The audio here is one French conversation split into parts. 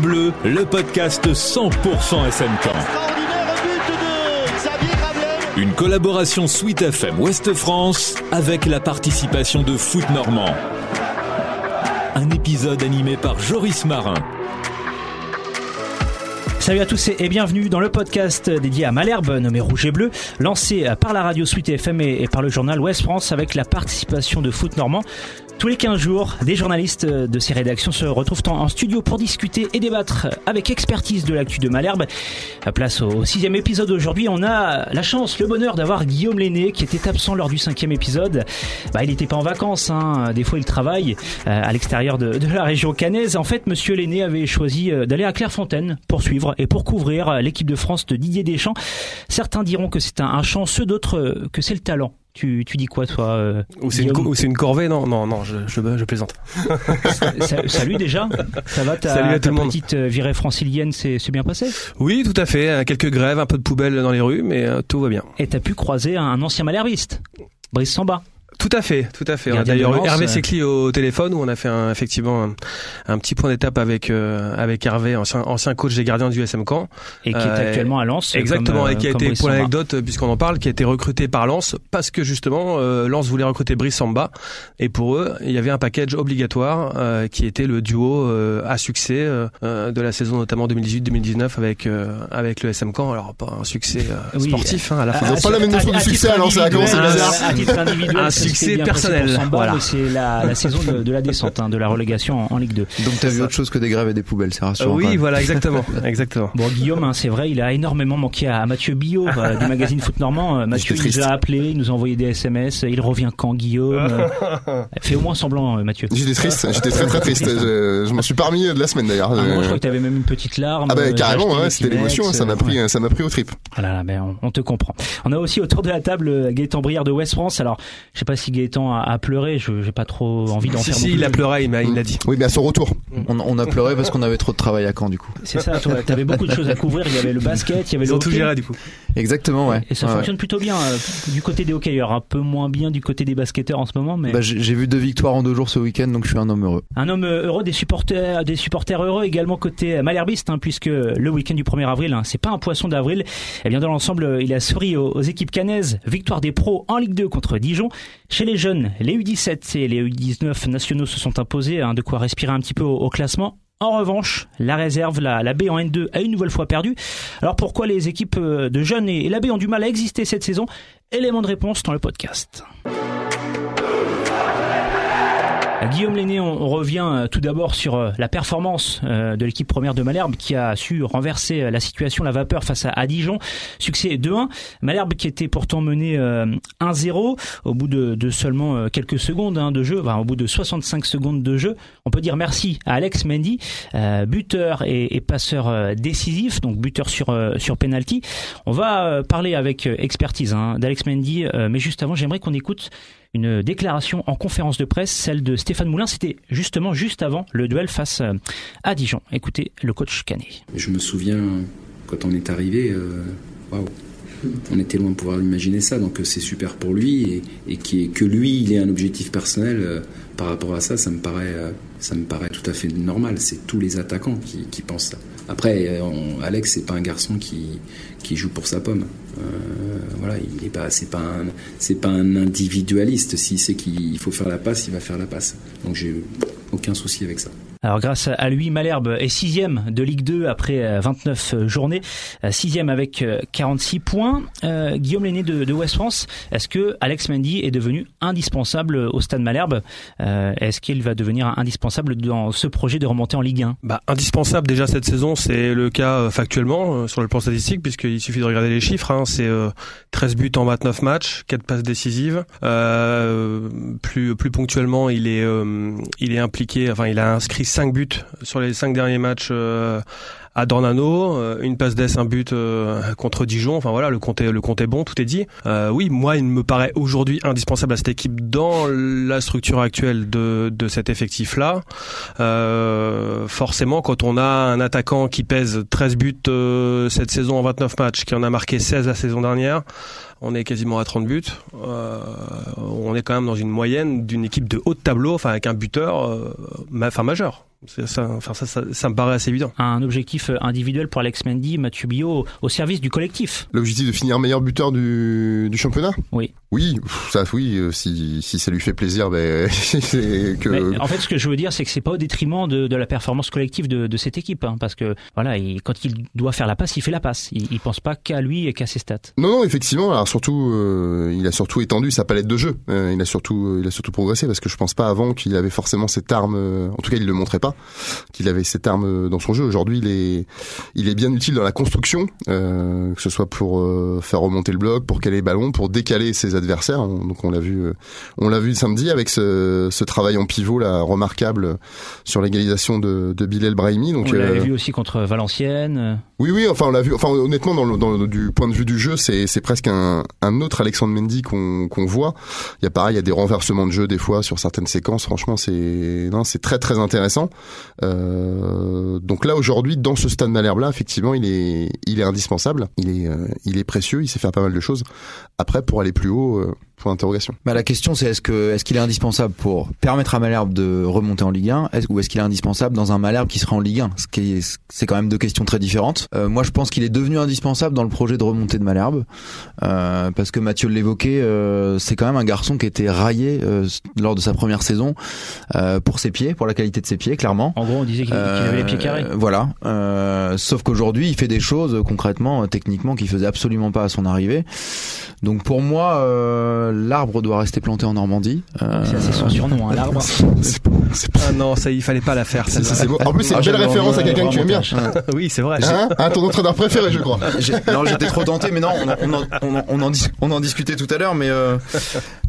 Bleu, le podcast 100% SMK. Une collaboration Sweet FM Ouest France avec la participation de Foot Normand. Un épisode animé par Joris Marin. Salut à tous et bienvenue dans le podcast dédié à Malherbe, nommé Rouge et Bleu, lancé par la radio Sweet FM et par le journal Ouest France avec la participation de Foot Normand. Tous les 15 jours, des journalistes de ces rédactions se retrouvent en studio pour discuter et débattre avec expertise de l'actu de Malherbe. À place au sixième épisode aujourd'hui, on a la chance, le bonheur d'avoir Guillaume Lenné qui était absent lors du cinquième épisode. Bah, il n'était pas en vacances, hein. des fois il travaille euh, à l'extérieur de, la région cannaise. En fait, Monsieur Lenné avait choisi euh, d'aller à Clairefontaine pour suivre et pour couvrir l'équipe de France de Didier Deschamps. Certains diront que c'est un, un chanceux, d'autres euh, que c'est le talent. Tu, tu, dis quoi, toi euh, Ou c'est une, une, corvée Non, non, non, je, je, je plaisante. Salut déjà. Ça va ta, Salut à ta tout petite monde. virée francilienne, c'est bien passé? Oui, tout à fait. Quelques grèves, un peu de poubelle dans les rues, mais euh, tout va bien. Et t'as pu croiser un ancien malherbiste, Brice Samba. Tout à fait, tout à fait. On a d'ailleurs eu Hervé Secli au téléphone où on a fait un, effectivement un, un, petit point d'étape avec euh, avec Hervé, ancien, ancien coach des gardiens du SM Camp. Et qui est euh, actuellement à Lens. Exactement, comme, et qui a été, pour l'anecdote, puisqu'on en parle, qui a été recruté par Lens parce que justement euh, Lens voulait recruter Brice Samba et pour eux il y avait un package obligatoire euh, qui était le duo euh, à succès de la saison notamment 2018-2019 avec avec le SM Camp. Alors pas un succès oui, sportif hein, à la fin. Ils n'ont pas la même notion du succès ça a commencé bizarre. Succès personnel. Voilà. C'est la, la, saison de, de, la descente, hein, de la relégation en, en Ligue 2. Donc t'as vu autre chose que des grèves et des poubelles, c'est rassurant. Euh, oui, voilà, exactement, exactement. Bon, Guillaume, hein, c'est vrai, il a énormément manqué à, à Mathieu Billot euh, du magazine Foot Normand. Euh, Mathieu, il nous a appelé, il nous a envoyé des SMS. Il revient quand, Guillaume Fais au moins semblant, Mathieu. J'étais triste, j'étais très très triste. je je m'en suis pas remis de la semaine d'ailleurs. Ah, moi, je crois que t'avais même une petite larme. Ah bah carrément, ouais, c'était l'émotion, ça m'a pris, ouais. ça m'a pris au trip. Ah là là, ben on, on, te comprend. On a aussi autour de la table Gaëtan Briard de West France. Alors, je sais pas si Gaëtan a, a pleuré, je j'ai pas trop envie d'en si, faire. Si, il a pleuré, il l'a dit. Oui, mais à son retour. On, on a pleuré parce qu'on avait trop de travail à Caen du coup. C'est ça, toi, t'avais beaucoup de choses à couvrir. Il y avait le basket, il y avait Ils le ont tout géré du coup. Exactement, ouais. Et ça ouais, fonctionne ouais. plutôt bien euh, du côté des hockeyeurs, un peu moins bien du côté des basketteurs en ce moment, mais. Bah, j'ai vu deux victoires en deux jours ce week-end, donc je suis un homme heureux. Un homme heureux, des supporters, des supporters heureux également côté malherbiste, hein, puisque le week-end du 1er avril, hein, c'est pas un poisson d'avril. Et bien dans l'ensemble, il a souri aux, aux, équipes canaises. Victoire des pros en Ligue 2 contre Dijon. Chez les jeunes, les U17 et les U19 nationaux se sont imposés, hein, de quoi respirer un petit peu au, classement. En revanche, la réserve, la, la B en N2 a une nouvelle fois perdu. Alors pourquoi les équipes de jeunes et la B ont du mal à exister cette saison? Élément de réponse dans le podcast. Guillaume Lenné, on, revient tout d'abord sur euh, la performance euh, de l'équipe première de Malherbe qui a su renverser euh, la situation, la vapeur face à, Dijon. Succès 2-1. Malherbe qui était pourtant mené 1-0 au bout de, seulement quelques secondes hein, de jeu, enfin, au bout de 65 secondes de jeu. On peut dire merci à Alex Mendy, buteur et, et, passeur décisif, donc buteur sur sur penalty. On va parler avec expertise hein, d'Alex Mendy, mais juste avant, j'aimerais qu'on écoute une déclaration en conférence de presse, celle de Stéphane Moulin. C'était justement juste avant le duel face à Dijon. Écoutez le coach Canet. Je me souviens quand on est arrivé, waouh. Wow. On était loin de pouvoir imaginer ça, donc c'est super pour lui et, que lui il ait un objectif personnel euh, par rapport à ça, ça me paraît, euh, tout à fait normal. C'est tous les attaquants qui, pensent ça. Après, Alex c'est pas un garçon qui joue pour sa pomme. Euh, voilà, il est pas, c'est pas c'est pas un individualiste. S'il sait qu'il faut faire la passe, il va faire la passe. Donc j'ai aucun souci avec ça. Alors grâce à lui, Malherbe est sixième de Ligue 2 après 29 journées, sixième avec 46 points. Euh, Guillaume Lenné de, de, West France, est-ce que Alex Mendy est devenu indispensable au Stade Malherbe? Euh, Est-ce qu'il va devenir indispensable dans ce projet de remonter en Ligue 1 bah, Indispensable déjà cette saison, c'est le cas euh, factuellement euh, sur le plan statistique, puisqu'il suffit de regarder les chiffres. Hein, c'est euh, 13 buts en 29 matchs, 4 passes décisives. Euh, plus plus ponctuellement, il est euh, il est impliqué. Enfin, il a inscrit 5 buts sur les 5 derniers matchs euh, à Dornano, euh, une passe d'ess, un but euh, contre Dijon. Enfin voilà, le compte est, le compte est bon, tout est dit. Oui, moi, il me paraît aujourd'hui indispensable à cette équipe dans la structure actuelle de, de cet effectif-là. Euh, forcément, quand on a un attaquant qui pèse 13 buts euh, cette saison en 29 matchs, qui en a marqué 16 la saison dernière, on est quasiment à 30 buts. Euh, on est quand même dans une moyenne d'une équipe de haut de tableau, enfin avec un buteur, euh, majeur. C'est Ça, enfin, ça, ça, ça me paraît assez évident. Un objectif individuel pour Alex Mendy, Mathieu Billot, au service du collectif. L'objectif de finir meilleur buteur du, du championnat? Oui. Oui, ça, oui, euh, si, si ça lui fait plaisir, ben, que. Mais en fait, ce que je veux dire, c'est que c'est pas au détriment de, de la performance collective de, de cette équipe, hein, parce que voilà, il, quand il doit faire la passe, il fait la passe. Il, il pense pas qu'à lui et qu'à ses stats. Non, non, effectivement. Alors surtout, euh, il a surtout étendu sa palette de jeu. Euh, il a surtout, il a surtout progressé parce que je pense pas avant qu'il avait forcément cette arme. euh, en tout cas, il le montrait pas qu'il avait cette arme euh, dans son jeu. Aujourd'hui, il est, il est bien utile dans la construction, euh, que ce soit pour euh, faire remonter le bloc, pour caler les ballons, pour décaler ses adversaires. On- Donc on l'a vu, euh, on l'a vu samedi avec ce, ce travail en pivot là remarquable sur l'égalisation de, de Bilal Brahimi. Donc On l'avait euh, vu aussi contre Valenciennes. Oui, oui, enfin on l'a vu. Enfin honnêtement, dans le, dans le- du point de vue du jeu, c'est c'est presque un, un autre Alexandre Mendy qu'on qu'on voit. Il y a pareil, il y a des renversements de jeu des fois sur certaines séquences. Franchement, c'est non, c'est très très intéressant. Euh, donc là aujourd'hui, dans ce stade Malherbe là, effectivement, il est il est indispensable. Il est euh, il est précieux. Il sait faire pas mal de choses. Après, pour aller plus haut, euh, point d'interrogation. Bah, la question c'est est-ce que est-ce qu'il est indispensable pour permettre à Malherbe de remonter en Ligue 1 est-ce, ou est-ce qu'il est indispensable dans un Malherbe qui sera en Ligue 1 Ce qui est, c'est quand même deux questions très différentes. Euh, moi je pense qu'il est devenu indispensable dans le projet de remontée de Malherbe euh, parce que Mathieu l'évoquait, euh, c'est quand même un garçon qui était raillé euh, lors de sa première saison euh, pour ses pieds, pour la qualité de ses pieds clairement. En gros, on disait qu'il qu'il avait les pieds carrés. Euh, Voilà. Euh, sauf qu'aujourd'hui, il fait des choses concrètement, techniquement, qu'il faisait absolument pas à son arrivée. Donc pour moi, euh, l'arbre doit rester planté en Normandie. Euh, C'est assez son surnom, hein, l'arbre. Ah non, ça, il fallait pas la faire. Beau. En plus, c'est Ah, une belle j'avais référence à quelqu'un que tu aimes bien. oui, c'est vrai. Hein, hein, ton entraîneur préféré, je crois. Non, j'étais trop tenté, mais non, on en, on en, on en, on en, dis- on en discutait tout à l'heure, mais euh,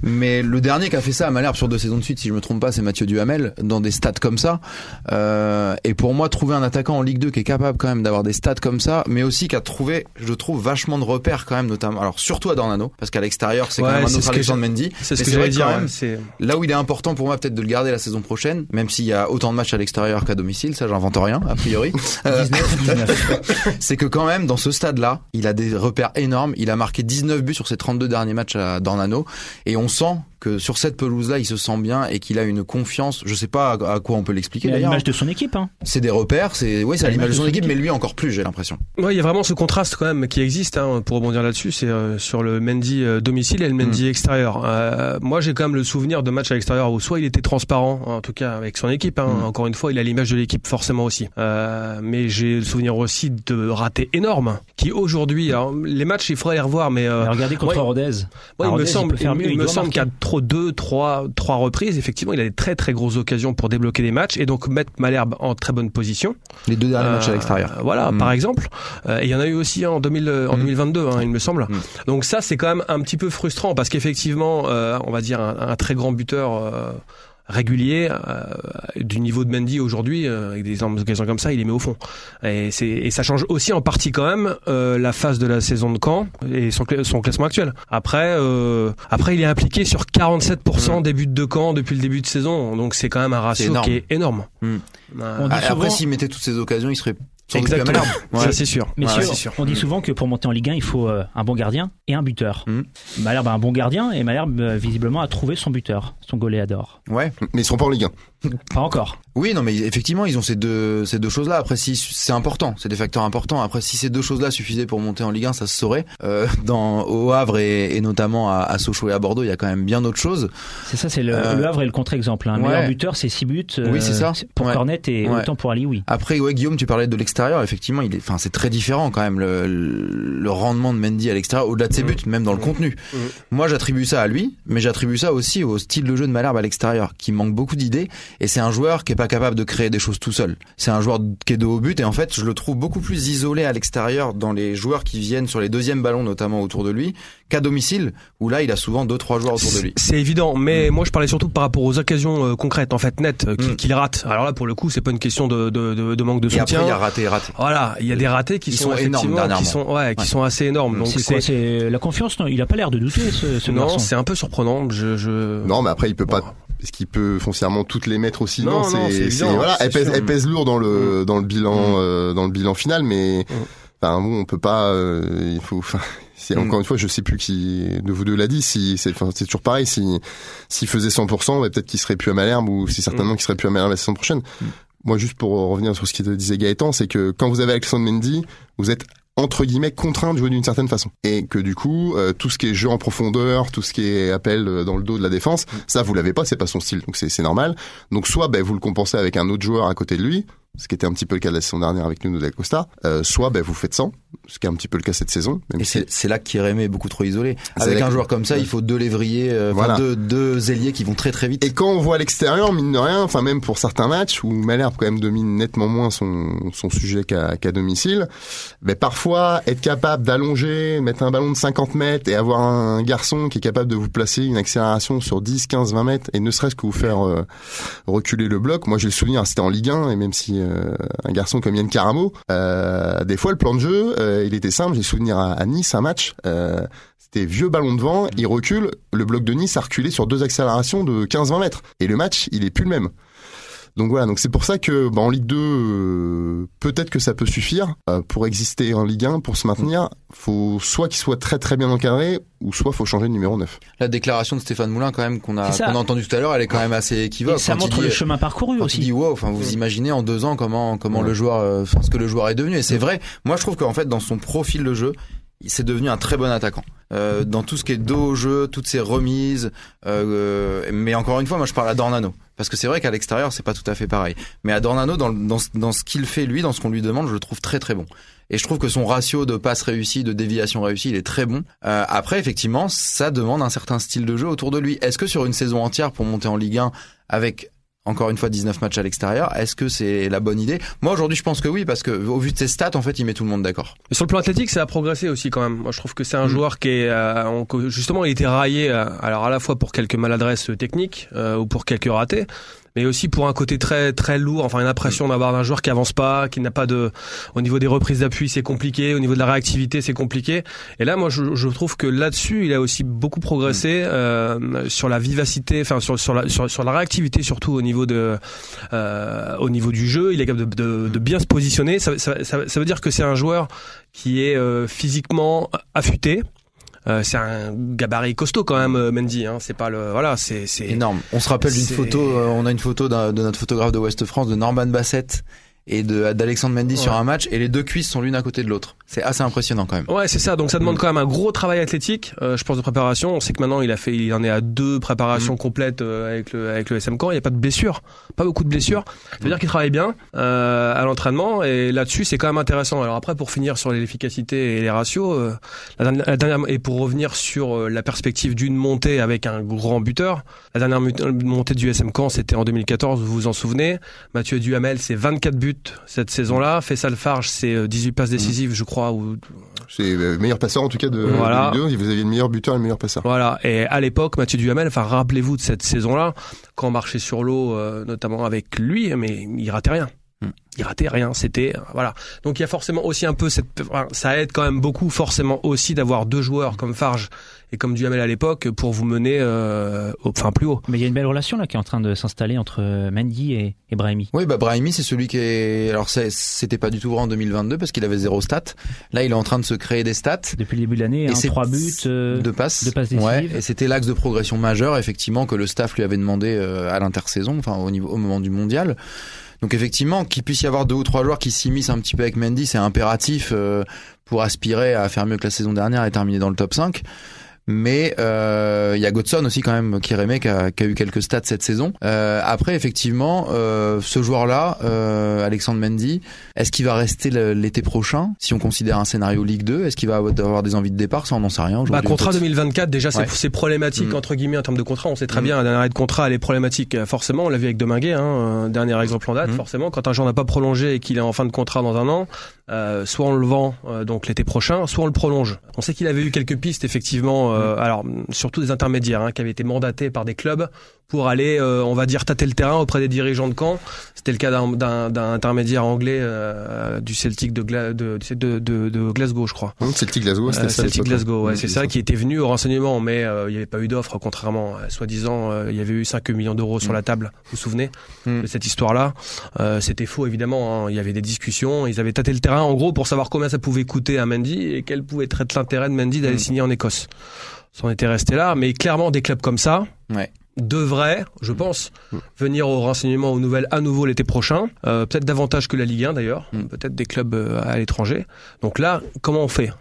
mais le dernier qui a fait ça à Malherbe sur deux saisons de suite, si je me trompe pas, c'est Mathieu Duhamel, dans des stats comme ça. Euh, et pour moi, trouver un attaquant en Ligue 2 qui est capable quand même d'avoir des stats comme ça, mais aussi qui a trouvé, je trouve, vachement de repères quand même, notamment, alors surtout à Dornano, parce qu'à l'extérieur, c'est quand même un autre Alexandre Mendy. C'est ce que j'allais dire. même, Là où il est important pour moi peut-être de le garder la saison prochaine, même s'il y a autant de matchs à l'extérieur qu'à domicile, ça j'invente rien a priori. Euh, 19. c'est que quand même dans ce stade-là, il a des repères énormes. Il a marqué 19 buts sur ses 32 derniers matchs à Dornano et on sent que sur cette pelouse-là, il se sent bien et qu'il a une confiance. Je sais pas à, à quoi on peut l'expliquer d'ailleurs. l'image de son équipe, hein. C'est des repères, c'est oui, c'est à l'image de son équipe, mais lui encore plus, j'ai l'impression. Ouais, il y a vraiment ce contraste quand même qui existe hein, pour rebondir là-dessus, c'est euh, sur le Mendy euh, domicile et le Mendy extérieur. Euh, moi, j'ai quand même le souvenir de matchs à l'extérieur où soit il était transparent, en tout cas avec son équipe. Hein, Mm. Encore une fois, il a l'image de l'équipe forcément aussi. Euh, mais j'ai le souvenir aussi de ratés énormes qui aujourd'hui, les matchs, il faudrait les revoir, mais euh, Mais regardez contre ouais. Rodez. Ouais, il Rodez, me semble, il, il me semble qu'à deux, trois, trois reprises, effectivement, il a des très très grosses occasions pour débloquer des matchs et donc mettre Malherbe en très bonne position. Les deux derniers Euh, matchs à l'extérieur. Voilà, Mm. par exemple. Euh, et il y en a eu aussi en, 2000, euh, en Mm. 2022, hein, il me semble. Mm. Donc ça, c'est quand même un petit peu frustrant parce qu'effectivement, euh, on va dire un, un très grand buteur. Régulier euh, du niveau de Mendy aujourd'hui euh, avec des occasions comme ça il les met au fond. Et c'est et ça change aussi en partie quand même euh, la phase de la saison de Caen et son, son classement actuel. Après euh, après il est impliqué sur 47% des buts de Caen depuis le début de saison. Donc c'est quand même un ratio énorme. qui est énorme. Mm. Euh, Ah, souvent- Après, s'il mettait toutes ces occasions, il serait Exactement. Ouais. c'est sûr Ouais, on dit souvent que pour monter en Ligue 1, il faut euh, un bon gardien et un buteur. Mm. Malherbe a un bon gardien et Malherbe, euh, visiblement, a trouvé son buteur, son goléador. Ouais. Mais ils seront pas en Ligue 1. Pas encore. Oui, non, mais effectivement, ils ont ces deux, ces deux choses-là. Après, si c'est important, c'est des facteurs importants. Après, si ces deux choses-là suffisaient pour monter en Ligue 1, ça se saurait. Euh, dans au Havre et, et notamment à, à Sochaux et à Bordeaux, il y a quand même bien d'autres choses. C'est ça, c'est le, Euh, le Havre est le contre-exemple. hein. Le ouais. meilleur buteur, c'est 6 buts. euh, Oui, c'est ça. Pour Ouais. Cornet et Ouais. autant pour Ali, oui. Après, ouais, Guillaume, tu parlais de l'extérieur. Effectivement, il est, enfin, c'est très différent quand même le, le rendement de Mendy à l'extérieur, au-delà de ses Mm. buts, même dans le Mm. contenu. Mm. Moi, j'attribue ça à lui, mais j'attribue ça aussi au style de jeu de Malherbe à l'extérieur, qui manque beaucoup d'idées. Et c'est un joueur qui est pas capable de créer des choses tout seul. C'est un joueur qui est de haut but, et en fait, je le trouve beaucoup plus isolé à l'extérieur dans les joueurs qui viennent sur les deuxièmes ballons, notamment autour de lui, qu'à domicile, où là, il a souvent deux, trois joueurs autour de lui. C'est évident, mais moi je parlais surtout par rapport aux occasions euh, concrètes, en fait, nettes, euh, qu'il Mm. qu'il rate. Alors là, pour le coup, c'est pas une question de, de, de, de manque de Et après, soutien. il a raté, raté. Voilà, il y a des ratés qui Ils sont, sont énormes qui sont, ouais, qui sont assez énormes. Donc C'est quoi C'est la confiance non? Il a pas l'air de douter, ce, ce non, garçon. c'est un peu surprenant. Je, je... Non, mais après, il peut Bon. pas. Est-ce qu'il peut foncièrement toutes les mettre aussi Non, non, c'est voilà, elle pèse, elle pèse lourd dans le dans le bilan Mm. euh, dans le bilan final, mais Mm. Enfin bon, on peut pas. euh, il faut. Enfin, c'est Mm. encore une fois, je sais plus qui de vous deux l'a dit. Si c'est enfin, c'est toujours pareil. Si s'il faisait 100%, bah, peut-être qu'il serait plus à Malherbe ou si certainement qu'il serait plus à Malherbe la saison prochaine. moi, juste pour revenir sur ce qu'il disait Gaëtan, c'est que quand vous avez Alexandre Mendy, vous êtes entre guillemets contraint de jouer d'une certaine façon et que du coup euh, tout ce qui est jeu en profondeur tout ce qui est appel euh, dans le dos de la défense ça vous l'avez pas c'est pas son style donc c'est normal donc soit ben, vous le compensez avec un autre joueur à côté de lui ce qui était un petit peu le cas de la saison dernière avec Nuno Del Costa, euh, soit ben, vous faites 100, ce qui est un petit peu le cas cette saison. Même et si... c'est là que Kérémé est beaucoup trop isolé. Avec un joueur comme ça, il faut deux lévriers, euh, voilà. deux, deux ailiers qui vont très très vite. Et quand on voit à l'extérieur, mine de rien, enfin même pour certains matchs où Malherbe quand même domine nettement moins son, son sujet qu'à qu'à domicile, ben parfois être capable d'allonger, mettre un ballon de 50 mètres et avoir un garçon qui est capable de vous placer une accélération sur 10, 15, 20 mètres et ne serait-ce que vous faire euh, reculer le bloc. Moi j'ai le souvenir, c'était en Ligue 1 et même si euh, un garçon comme Yann Caramo, euh, des fois le plan de jeu, euh, il était simple. J'ai souvenir à, Nice un match, c'était vieux ballon de vent, il recule, le bloc de Nice a reculé sur deux accélérations de 15-20 mètres et le match il est plus le même. Donc voilà, donc c'est pour ça que bah, en Ligue 2, euh, peut-être que ça peut suffire euh, pour exister en Ligue 1, pour se maintenir. Faut soit qu'il soit très très bien encadré, ou soit faut changer de numéro 9. La déclaration de Stéphane Moulin quand même qu'on a, qu'on a entendu tout à l'heure, elle est quand même assez équivoque. Et ça montre le chemin parcouru quand aussi. Il dit wow, enfin vous imaginez en deux ans comment comment le joueur, euh, ce que le joueur est devenu. Et c'est vrai. Moi je trouve qu'en fait dans son profil de jeu, c'est devenu un très bon attaquant. Euh, dans tout ce qui est dos au jeu, toutes ses remises. Euh, mais encore une fois, moi je parle à Dornano. Parce que c'est vrai qu'à l'extérieur, c'est pas tout à fait pareil. Mais à Dornano, dans, dans, dans ce qu'il fait lui, dans ce qu'on lui demande, je le trouve très très bon. Et je trouve que son ratio de passes réussies, de déviation réussie, il est très bon. Euh, après, effectivement, ça demande un certain style de jeu autour de lui. Est-ce que sur une saison entière pour monter en Ligue 1 avec encore une fois 19 matchs à l'extérieur. Est-ce que c'est la bonne idée? Moi aujourd'hui je pense que oui parce que au vu de ses stats en fait il met tout le monde d'accord. Sur le plan athlétique ça a progressé aussi quand même. Moi je trouve que c'est un mm. joueur qui est euh, justement il été raillé euh, alors à la fois pour quelques maladresses techniques euh, ou pour quelques ratés mais aussi pour un côté très très lourd. Enfin, une impression d'avoir un joueur qui avance pas, qui n'a pas de. Au niveau des reprises d'appui, c'est compliqué. Au niveau de la réactivité, c'est compliqué. Et là, moi, je, je trouve que là-dessus, il a aussi beaucoup progressé euh, sur la vivacité, enfin sur sur la sur, sur, la réactivité surtout au niveau de euh, au niveau du jeu. Il est capable de, de, de bien se positionner. Ça, ça, ça, ça, veut dire que c'est un joueur qui est euh, physiquement affûté. Euh, c'est un gabarit costaud quand même, euh, Mendy. Hein. C'est pas le voilà, c'est énorme. On se rappelle d'une photo. Euh, on a une photo de notre photographe de West France de Norman Bassett et de d'Alexandre Mendy sur un match et les deux cuisses sont l'une à côté de l'autre. C'est assez impressionnant quand même. Ouais, c'est ça. Donc ça demande mm. quand même un gros travail athlétique, euh, je pense de préparation. On sait que maintenant il a fait, il en est à deux préparations mm. complètes euh, avec le avec le SM Camp. Il n'y a pas de blessures, pas beaucoup de blessures. Ça veut dire qu'il travaille bien euh, à l'entraînement et là-dessus c'est quand même intéressant. Alors après pour finir sur l'efficacité et les ratios, euh, la, dernière, la, dernière, et pour revenir sur la perspective d'une montée avec un grand buteur, la dernière montée du SM Camp c'était en 2014, vous vous en souvenez. Mathieu Duhamel c'est 24 buts cette saison-là. Faisal Farge, c'est 18 euh, passes décisives, je crois. Ou... C'est le meilleur passeur en tout cas de voilà. Vous aviez le meilleur buteur et le meilleur passeur. Voilà. Et à l'époque, Mathieu Duhamel, enfin rappelez-vous de cette saison-là, quand on marchait sur l'eau, euh, notamment avec lui, mais il ratait rien. Il ratait rien, c'était euh, voilà. Donc il y a forcément aussi un peu cette, ça aide quand même beaucoup forcément aussi d'avoir deux joueurs comme Farge et comme Duhamel à l'époque pour vous mener euh, enfin plus haut. Mais il y a une belle relation là qui est en train de s'installer entre Mendy et, et Brahimi. Oui, bah Brahimi c'est celui qui est alors c'était pas du tout vrai en 2022 parce qu'il avait zéro stat. Là, il est en train de se créer des stats depuis le début de l'année, hein, trois buts, euh, deux passes, deux passes ouais, et c'était l'axe de progression majeur effectivement que le staff lui avait demandé euh, à l'intersaison, enfin au niveau au moment du mondial. Donc effectivement, qu'il puisse y avoir deux ou trois joueurs qui s'immiscent un petit peu avec Mendy, c'est impératif euh, pour aspirer à faire mieux que la saison dernière et terminer dans le top 5 mais euh, il y a Godson aussi quand même qui remet qui a, qui a eu quelques stats cette saison. Euh, après effectivement, euh, ce joueur-là, euh, Alexandre Mendy, est-ce qu'il va rester l'été prochain si on considère un scénario Ligue 2 Est-ce qu'il va avoir des envies de départ? Ça on n'en sait rien. Bah, contrat 2024 déjà c'est problématique mm. entre guillemets en termes de contrat. On sait très mm. bien un arrêt de contrat elle est problématique forcément. On l'a vu avec Deminguet, hein, dernier exemple en date. Mm. Forcément quand un joueur n'a pas prolongé et qu'il est en fin de contrat dans un an, euh, soit on le vend euh, donc l'été prochain, soit on le prolonge. On sait qu'il avait eu quelques pistes effectivement, euh, mm. alors surtout des intermédiaires hein, qui avaient été mandatés par des clubs pour aller, euh, on va dire, tâter le terrain auprès des dirigeants de camp. C'était le cas d'un intermédiaire anglais euh, du Celtic de, de, de, de, Glasgow, je crois. Mmh, Celtic Glasgow, c'était ça. Celtic Glasgow, ouais, mmh, c'est ça, qui était venu au renseignement, mais il n'y avait pas eu d'offre, contrairement, soi-disant, il y avait eu 5 millions d'euros sur la table, vous vous souvenez de cette histoire-là. C'était faux, évidemment, hein. il y avait des discussions, ils avaient tâté le terrain, en gros, pour savoir combien ça pouvait coûter à Mendy et quel pouvait être l'intérêt de Mendy d'aller signer en Écosse. Ça en était resté là, mais clairement, des clubs comme ça, ouais devrait, je pense, venir au renseignement aux nouvelles à nouveau l'été prochain. Euh, peut-être davantage que la Ligue 1 d'ailleurs. Mm. Peut-être des clubs euh, à l'étranger. Donc là, comment on fait?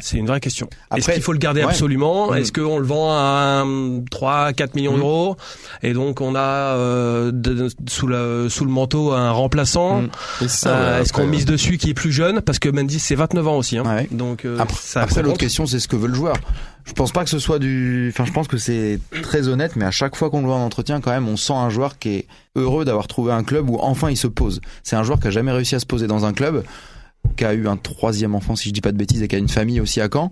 C'est une vraie question. Est-ce qu'il faut le garder ouais. absolument? Mm. Est-ce qu'on le vend à un 3 4 millions Mm. d'euros? Et donc on a euh, de- sous, la, sous le manteau un remplaçant Mm. Ça, Euh, ouais, Est-ce qu'on mise dessus qui est plus jeune? Parce que Mendy c'est 29 ans aussi. Hein. Ouais. Donc euh, Après, ça, après l'autre question, c'est ce que veut le joueur. Je pense pas que ce soit du. Enfin, je pense que c'est très honnête, mais à chaque fois qu'on le voit en entretien, quand même, on sent un joueur qui est heureux d'avoir trouvé un club où enfin il se pose. C'est un joueur qui a jamais réussi à se poser dans un club, qui a eu un troisième enfant, si je dis pas de bêtises, et qui a une famille aussi à Caen.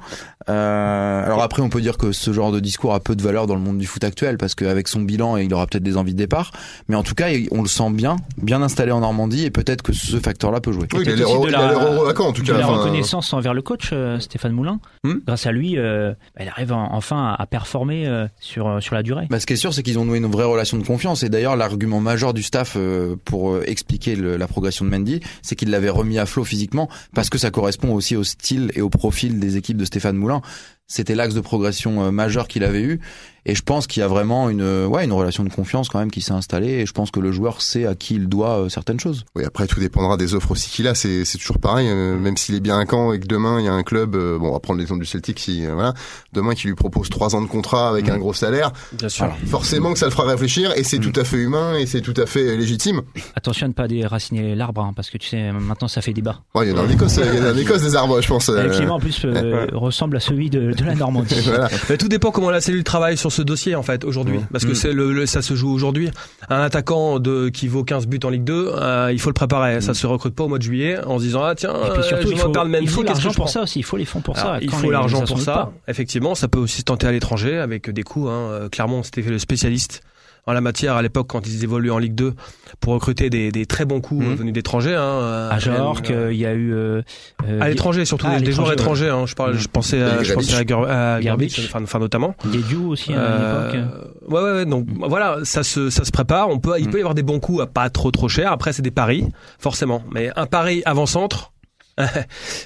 Euh, alors après, on peut dire que ce genre de discours a peu de valeur dans le monde du foot actuel, parce qu'avec son bilan, il aura peut-être des envies de départ. Mais en tout cas, on le sent bien, bien installé en Normandie, et peut-être que ce facteur-là peut jouer. Oui, il a l'air heureux- à Caen, en tout de cas. la Enfin, reconnaissance envers le coach euh, Stéphane Moulin. Hmm. Grâce à lui, euh, il arrive en- enfin à performer euh, sur euh, sur la durée. Bah, ce qui est sûr, c'est qu'ils ont noué une vraie relation de confiance. Et d'ailleurs, l'argument majeur du staff euh, pour expliquer le- la progression de Mendy, c'est qu'il l'avait remis à flot physiquement, parce que ça correspond aussi au style et au profil des équipes de Stéphane Moulin. C'était l'axe de progression euh, majeur qu'il avait eu. Et je pense qu'il y a vraiment une, euh, ouais, une relation de confiance quand même qui s'est installée. Et je pense que le joueur sait à qui il doit euh, certaines choses. Oui, après tout dépendra des offres aussi qu'il a. C'est c'est toujours pareil. euh, même s'il est bien à Caen et que demain il y a un club, euh, bon, on va prendre l'exemple du Celtic, si euh, voilà, demain qui lui propose trois ans de contrat avec Mm. un gros salaire, Bien sûr. Voilà. forcément que ça le fera réfléchir et c'est Mm. tout à fait humain et c'est tout à fait légitime. Attention à ne pas déraciner l'arbre, hein, parce que tu sais, maintenant ça fait débat. Ouais, il y en a en Écosse, il y en a en Écosse des arbres, je pense. euh, climat en plus euh, ressemble à celui de, de la Normandie. voilà. Mais tout dépend comment la cellule travaille sur ce dossier en fait aujourd'hui, Ouais. parce que Mm. c'est le, le- ça se joue aujourd'hui. Un attaquant de qui vaut 15 buts en Ligue 2, euh, il faut le préparer. Ça se recrute pas au mois de juillet en se disant ah tiens, Et puis surtout, euh, il faut, il faut l'argent pour ça aussi. Il faut les fonds pour Alors, ça. il faut l'argent pour ça. pas. Effectivement, ça peut aussi se tenter à l'étranger avec des coûts. Hein. Euh, Clairement, c'était le spécialiste en la matière à l'époque quand ils évoluaient en Ligue 2 pour recruter des, des très bons coups Mhm. euh, venus d'étrangers. Hein. À Euh, Jorque, euh, il y a eu. euh, euh, à l'étranger surtout Ah, à des, des joueurs étrangers. Hein. Je, parlais, je pensais à, je pensais à, Ger- à Gerbich. Gerbich, enfin, enfin, notamment. Aussi à Euh, l'époque. ouais, ouais, ouais. Donc voilà, ça se, ça se prépare. On peut, il peut y avoir des bons coups à pas trop trop cher. Après, c'est des paris, forcément. Mais un pari avant-centre.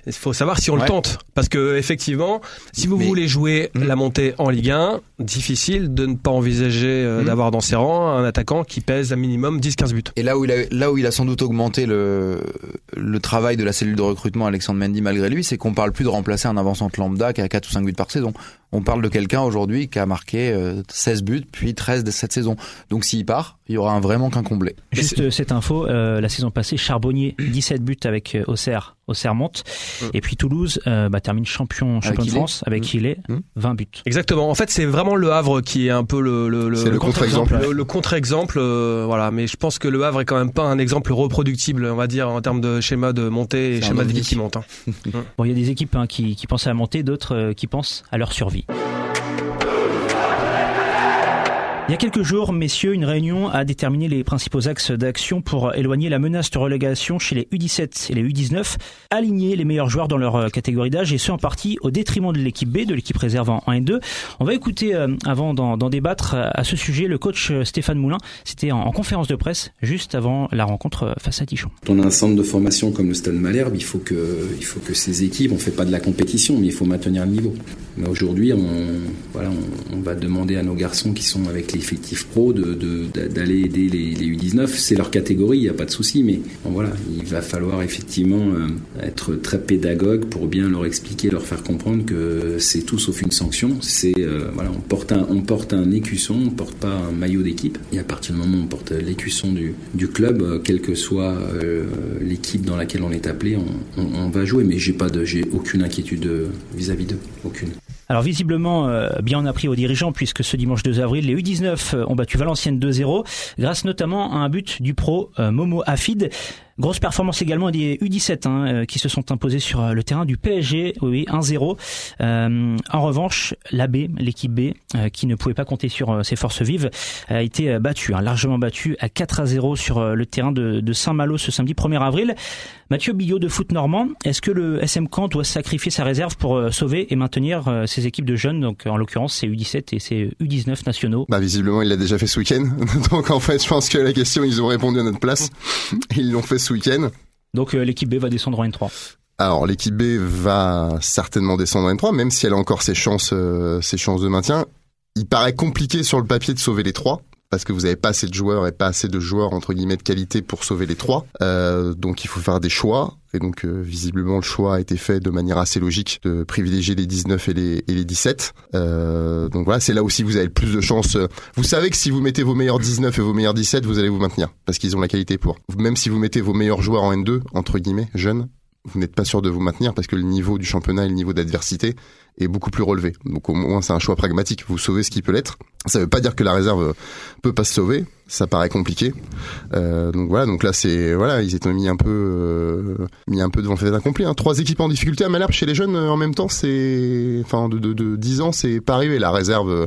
Il faut savoir si on Ouais. le tente, parce que effectivement, si vous Mais- voulez jouer Mm. la montée en Ligue 1, difficile de ne pas envisager euh, Mm. d'avoir dans ses rangs un attaquant qui pèse un minimum 10-15 buts. Et là où il a, là où il a sans doute augmenté le, le travail de la cellule de recrutement Alexandre Mendy malgré lui, c'est qu'on parle plus de remplacer un avançant lambda qui a 4 ou 5 buts par saison. On parle de quelqu'un aujourd'hui qui a marqué euh, 16 buts puis 13 de cette saison. Donc s'il part, il y aura un vrai manque incomblé. Juste euh, cette info, euh, la saison passée, Charbonnier 17 buts avec euh, Auxerre, Auxerre monte, Mm. et puis Toulouse euh, bah, termine champion champion de. France avec qui il est Mm. 20 buts. Exactement. En fait, c'est vraiment le Havre qui est un peu le, le, C'est le contre-exemple. Le, le contre-exemple, euh, voilà. Mais je pense que le Havre est quand même pas un exemple reproductible, on va dire, en termes de schéma de montée et schéma ovni. d'équipe qui monte. hein. Bon, il y a des équipes hein, qui, qui pensent à la montée, d'autres euh, qui pensent à leur survie. Il y a quelques jours, messieurs, une réunion a déterminé les principaux axes d'action pour éloigner la menace de relégation chez les U17 et les U19, aligner les meilleurs joueurs dans leur euh, catégorie d'âge et ce en partie au détriment de l'équipe B, de l'équipe réserve en 1 et 2. On va écouter, euh, avant d'en débattre euh, à ce sujet, le coach Stéphane Moulin. C'était en, en conférence de presse juste avant la rencontre face à. Quand on a un centre de formation comme le Stade Malherbe, il faut que, il faut que ces équipes, on fait pas de la compétition, mais il faut maintenir le niveau. Mais aujourd'hui, on, voilà, on, va demander à nos garçons qui sont avec l'effectif pro de, de- d'aller aider les, les U19. C'est leur catégorie, il n'y a pas de souci, mais bon, voilà, il va falloir effectivement euh, être très pédagogue pour bien leur expliquer, leur faire comprendre que c'est tout sauf une sanction. C'est euh, voilà, on porte un, on porte un écusson, on porte pas un maillot d'équipe. Et à partir du moment où on porte l'écusson du, du club, euh, quelle que soit euh, l'équipe dans laquelle on est appelé, on, on- on va jouer. Mais j'ai pas de, j'ai aucune inquiétude vis-à-vis d'eux, aucune. Alors visiblement, euh, bien on a pris aux dirigeants puisque ce dimanche 2 avril, les U19 ont battu Valenciennes 2-0 grâce notamment à un but du pro euh, Momo Afid. Grosse performance également des U17 hein, euh, qui se sont imposés sur euh, le terrain du PSG, oui, 1-0. Euh, en revanche, la B, l'équipe B, euh, qui ne pouvait pas compter sur euh, ses forces vives, a été battue, hein, largement battue à 4-0 sur le terrain de, de Saint-Malo ce samedi 1er avril. Mathieu Billot de Foot Normand, est-ce que le SM Caen doit sacrifier sa réserve pour sauver et maintenir ses équipes de jeunes, donc en l'occurrence c'est U17 et c'est U19 nationaux Bah visiblement il l'a déjà fait ce week-end. Donc en fait je pense que la question ils ont répondu à notre place. Ils l'ont fait ce week-end. Donc euh, l'équipe B va descendre en N3. Alors l'équipe B va certainement descendre en N3, même si elle a encore ses chances, euh, ses chances de maintien. il paraît compliqué sur le papier de sauver les trois parce que vous n'avez pas assez de joueurs et pas assez de joueurs entre guillemets de qualité pour sauver les trois. Euh, donc il faut faire des choix. Et donc euh, visiblement le choix a été fait de manière assez logique de privilégier les 19 et les, et les 17. Euh, donc voilà, c'est là aussi vous avez le plus de chances. Vous savez que si vous mettez vos meilleurs 19 et vos meilleurs 17, vous allez vous maintenir parce qu'ils ont la qualité pour. Même si vous mettez vos meilleurs joueurs en N2 entre guillemets jeunes, vous n'êtes pas sûr de vous maintenir parce que le niveau du championnat et le niveau d'adversité est beaucoup plus relevé. Donc au moins c'est un choix pragmatique. Vous sauvez ce qui peut l'être. Ça veut pas dire que la réserve peut pas se sauver. Ça paraît compliqué. Euh, donc voilà. Donc là c'est voilà ils étaient mis un peu euh, mis un peu devant fait accompli. Hein. Trois équipes en difficulté à Malherbe chez les jeunes euh, en même temps c'est enfin de, de, de 10 ans c'est pas arrivé. La réserve euh,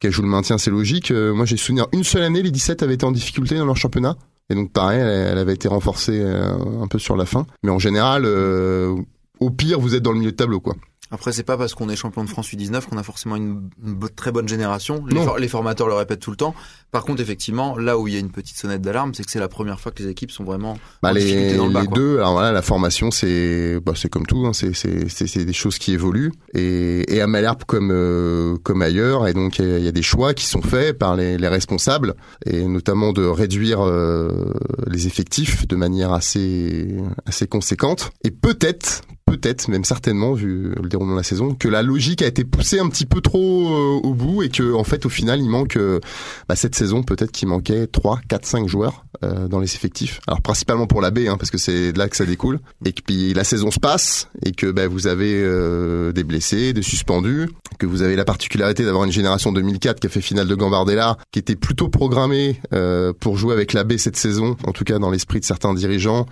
qu'elle joue le maintien c'est logique. Moi j'ai souvenir une seule année les 17 avaient été en difficulté dans leur championnat. Et donc pareil, elle, avait été renforcée euh, un peu sur la fin. Mais en général, euh, au pire, vous êtes dans le milieu de tableau, quoi. Après, c'est pas parce qu'on est champion de France U19 qu'on a forcément une, très bonne génération. Les, Non. for- les formateurs le répètent tout le temps. Par contre, effectivement, là où il y a une petite sonnette d'alarme, c'est que c'est la première fois que les équipes sont vraiment Bah, en les, difficulté dans le bas. les quoi. deux, alors voilà, la formation, c'est bah, c'est comme tout, hein, c'est des choses qui évoluent et, et à Malherbe comme euh, comme ailleurs, et donc il y, a- il y a des choix qui sont faits par les, les responsables et notamment de réduire euh, les effectifs de manière assez assez conséquente et peut-être peut-être même certainement vu le déroulement de la saison que la logique a été poussée un petit peu trop euh, au bout et que en fait au final il manque euh, bah, cette saison peut-être qu'il manquait 3, 4, 5 joueurs euh, dans les effectifs. Alors principalement pour la B, hein, parce que c'est de là que ça découle. Et que puis la saison se passe et que bah, vous avez euh, des blessés, des suspendus, que vous avez la particularité d'avoir une génération 2004 qui a fait finale de Gambardella, qui était plutôt programmée euh, pour jouer avec la B cette saison, en tout cas dans l'esprit de certains dirigeants,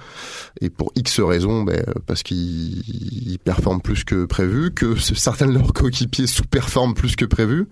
et pour X raisons, bah, parce qu'ils ils performent plus que prévu, que certains de leurs coéquipiers sous-performent plus que prévu,